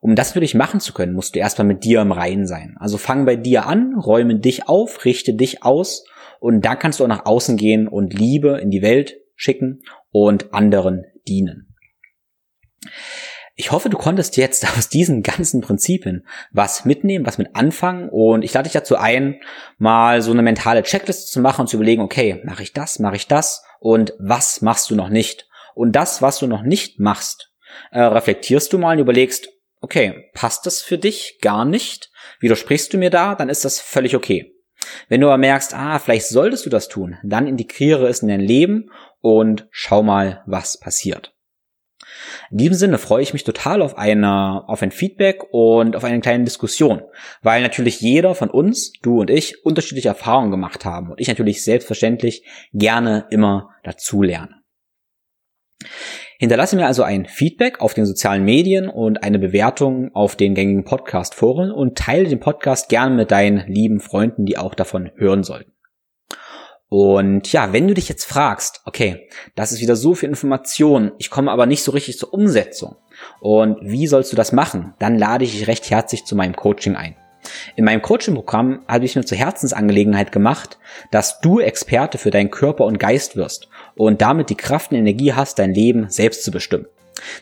Um das für dich machen zu können, musst du erstmal mit dir im Reinen sein. Also fang bei dir an, räume dich auf, richte dich aus und dann kannst du auch nach außen gehen und Liebe in die Welt schicken und anderen dienen. Ich hoffe, du konntest jetzt aus diesen ganzen Prinzipien was mitnehmen, was mit anfangen und ich lade dich dazu ein, mal so eine mentale Checkliste zu machen und zu überlegen, okay, mache ich das, mache ich das und was machst du noch nicht? Und das, was du noch nicht machst, äh, reflektierst du mal und überlegst, okay, passt das für dich gar nicht? Widersprichst du mir da? Dann ist das völlig okay. Wenn du aber merkst, ah, vielleicht solltest du das tun, dann integriere es in dein Leben und schau mal, was passiert. In diesem Sinne freue ich mich total auf eine, auf ein Feedback und auf eine kleine Diskussion, weil natürlich jeder von uns, du und ich, unterschiedliche Erfahrungen gemacht haben und ich natürlich selbstverständlich gerne immer dazu lerne. Hinterlasse mir also ein Feedback auf den sozialen Medien und eine Bewertung auf den gängigen Podcast-Foren und teile den Podcast gern mit deinen lieben Freunden, die auch davon hören sollten. Und ja, wenn du dich jetzt fragst, okay, das ist wieder so viel Information, ich komme aber nicht so richtig zur Umsetzung. Und wie sollst du das machen? Dann lade ich dich recht herzlich zu meinem Coaching ein. In meinem Coaching-Programm habe ich mir zur Herzensangelegenheit gemacht, dass du Experte für deinen Körper und Geist wirst und damit die Kraft und Energie hast, dein Leben selbst zu bestimmen.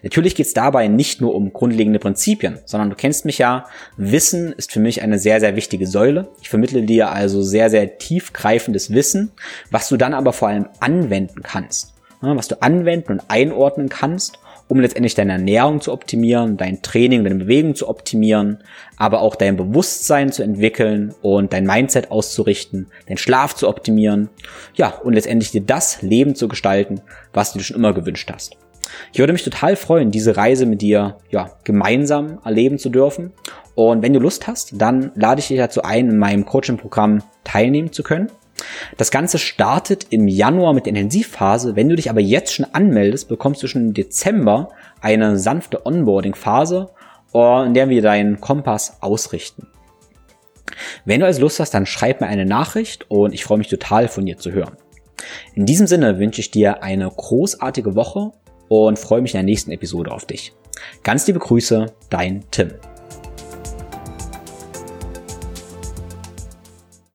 Natürlich geht es dabei nicht nur um grundlegende Prinzipien, sondern du kennst mich ja, Wissen ist für mich eine sehr, sehr wichtige Säule. Ich vermittle dir also sehr, sehr tiefgreifendes Wissen, was du dann aber vor allem anwenden kannst. Was du anwenden und einordnen kannst um letztendlich deine Ernährung zu optimieren, dein Training, deine Bewegung zu optimieren, aber auch dein Bewusstsein zu entwickeln und dein Mindset auszurichten, deinen Schlaf zu optimieren, ja, und letztendlich dir das Leben zu gestalten, was du dir schon immer gewünscht hast. Ich würde mich total freuen, diese Reise mit dir, ja, gemeinsam erleben zu dürfen. Und wenn du Lust hast, dann lade ich dich dazu ein, in meinem Coaching-Programm teilnehmen zu können. Das Ganze startet im Januar mit der Intensivphase. Wenn du dich aber jetzt schon anmeldest, bekommst du schon im Dezember eine sanfte Onboarding-Phase, äh, in der wir deinen Kompass ausrichten. Wenn du also Lust hast, dann schreib mir eine Nachricht und ich freue mich total von dir zu hören. In diesem Sinne wünsche ich dir eine großartige Woche und freue mich in der nächsten Episode auf dich. Ganz liebe Grüße, dein Tim.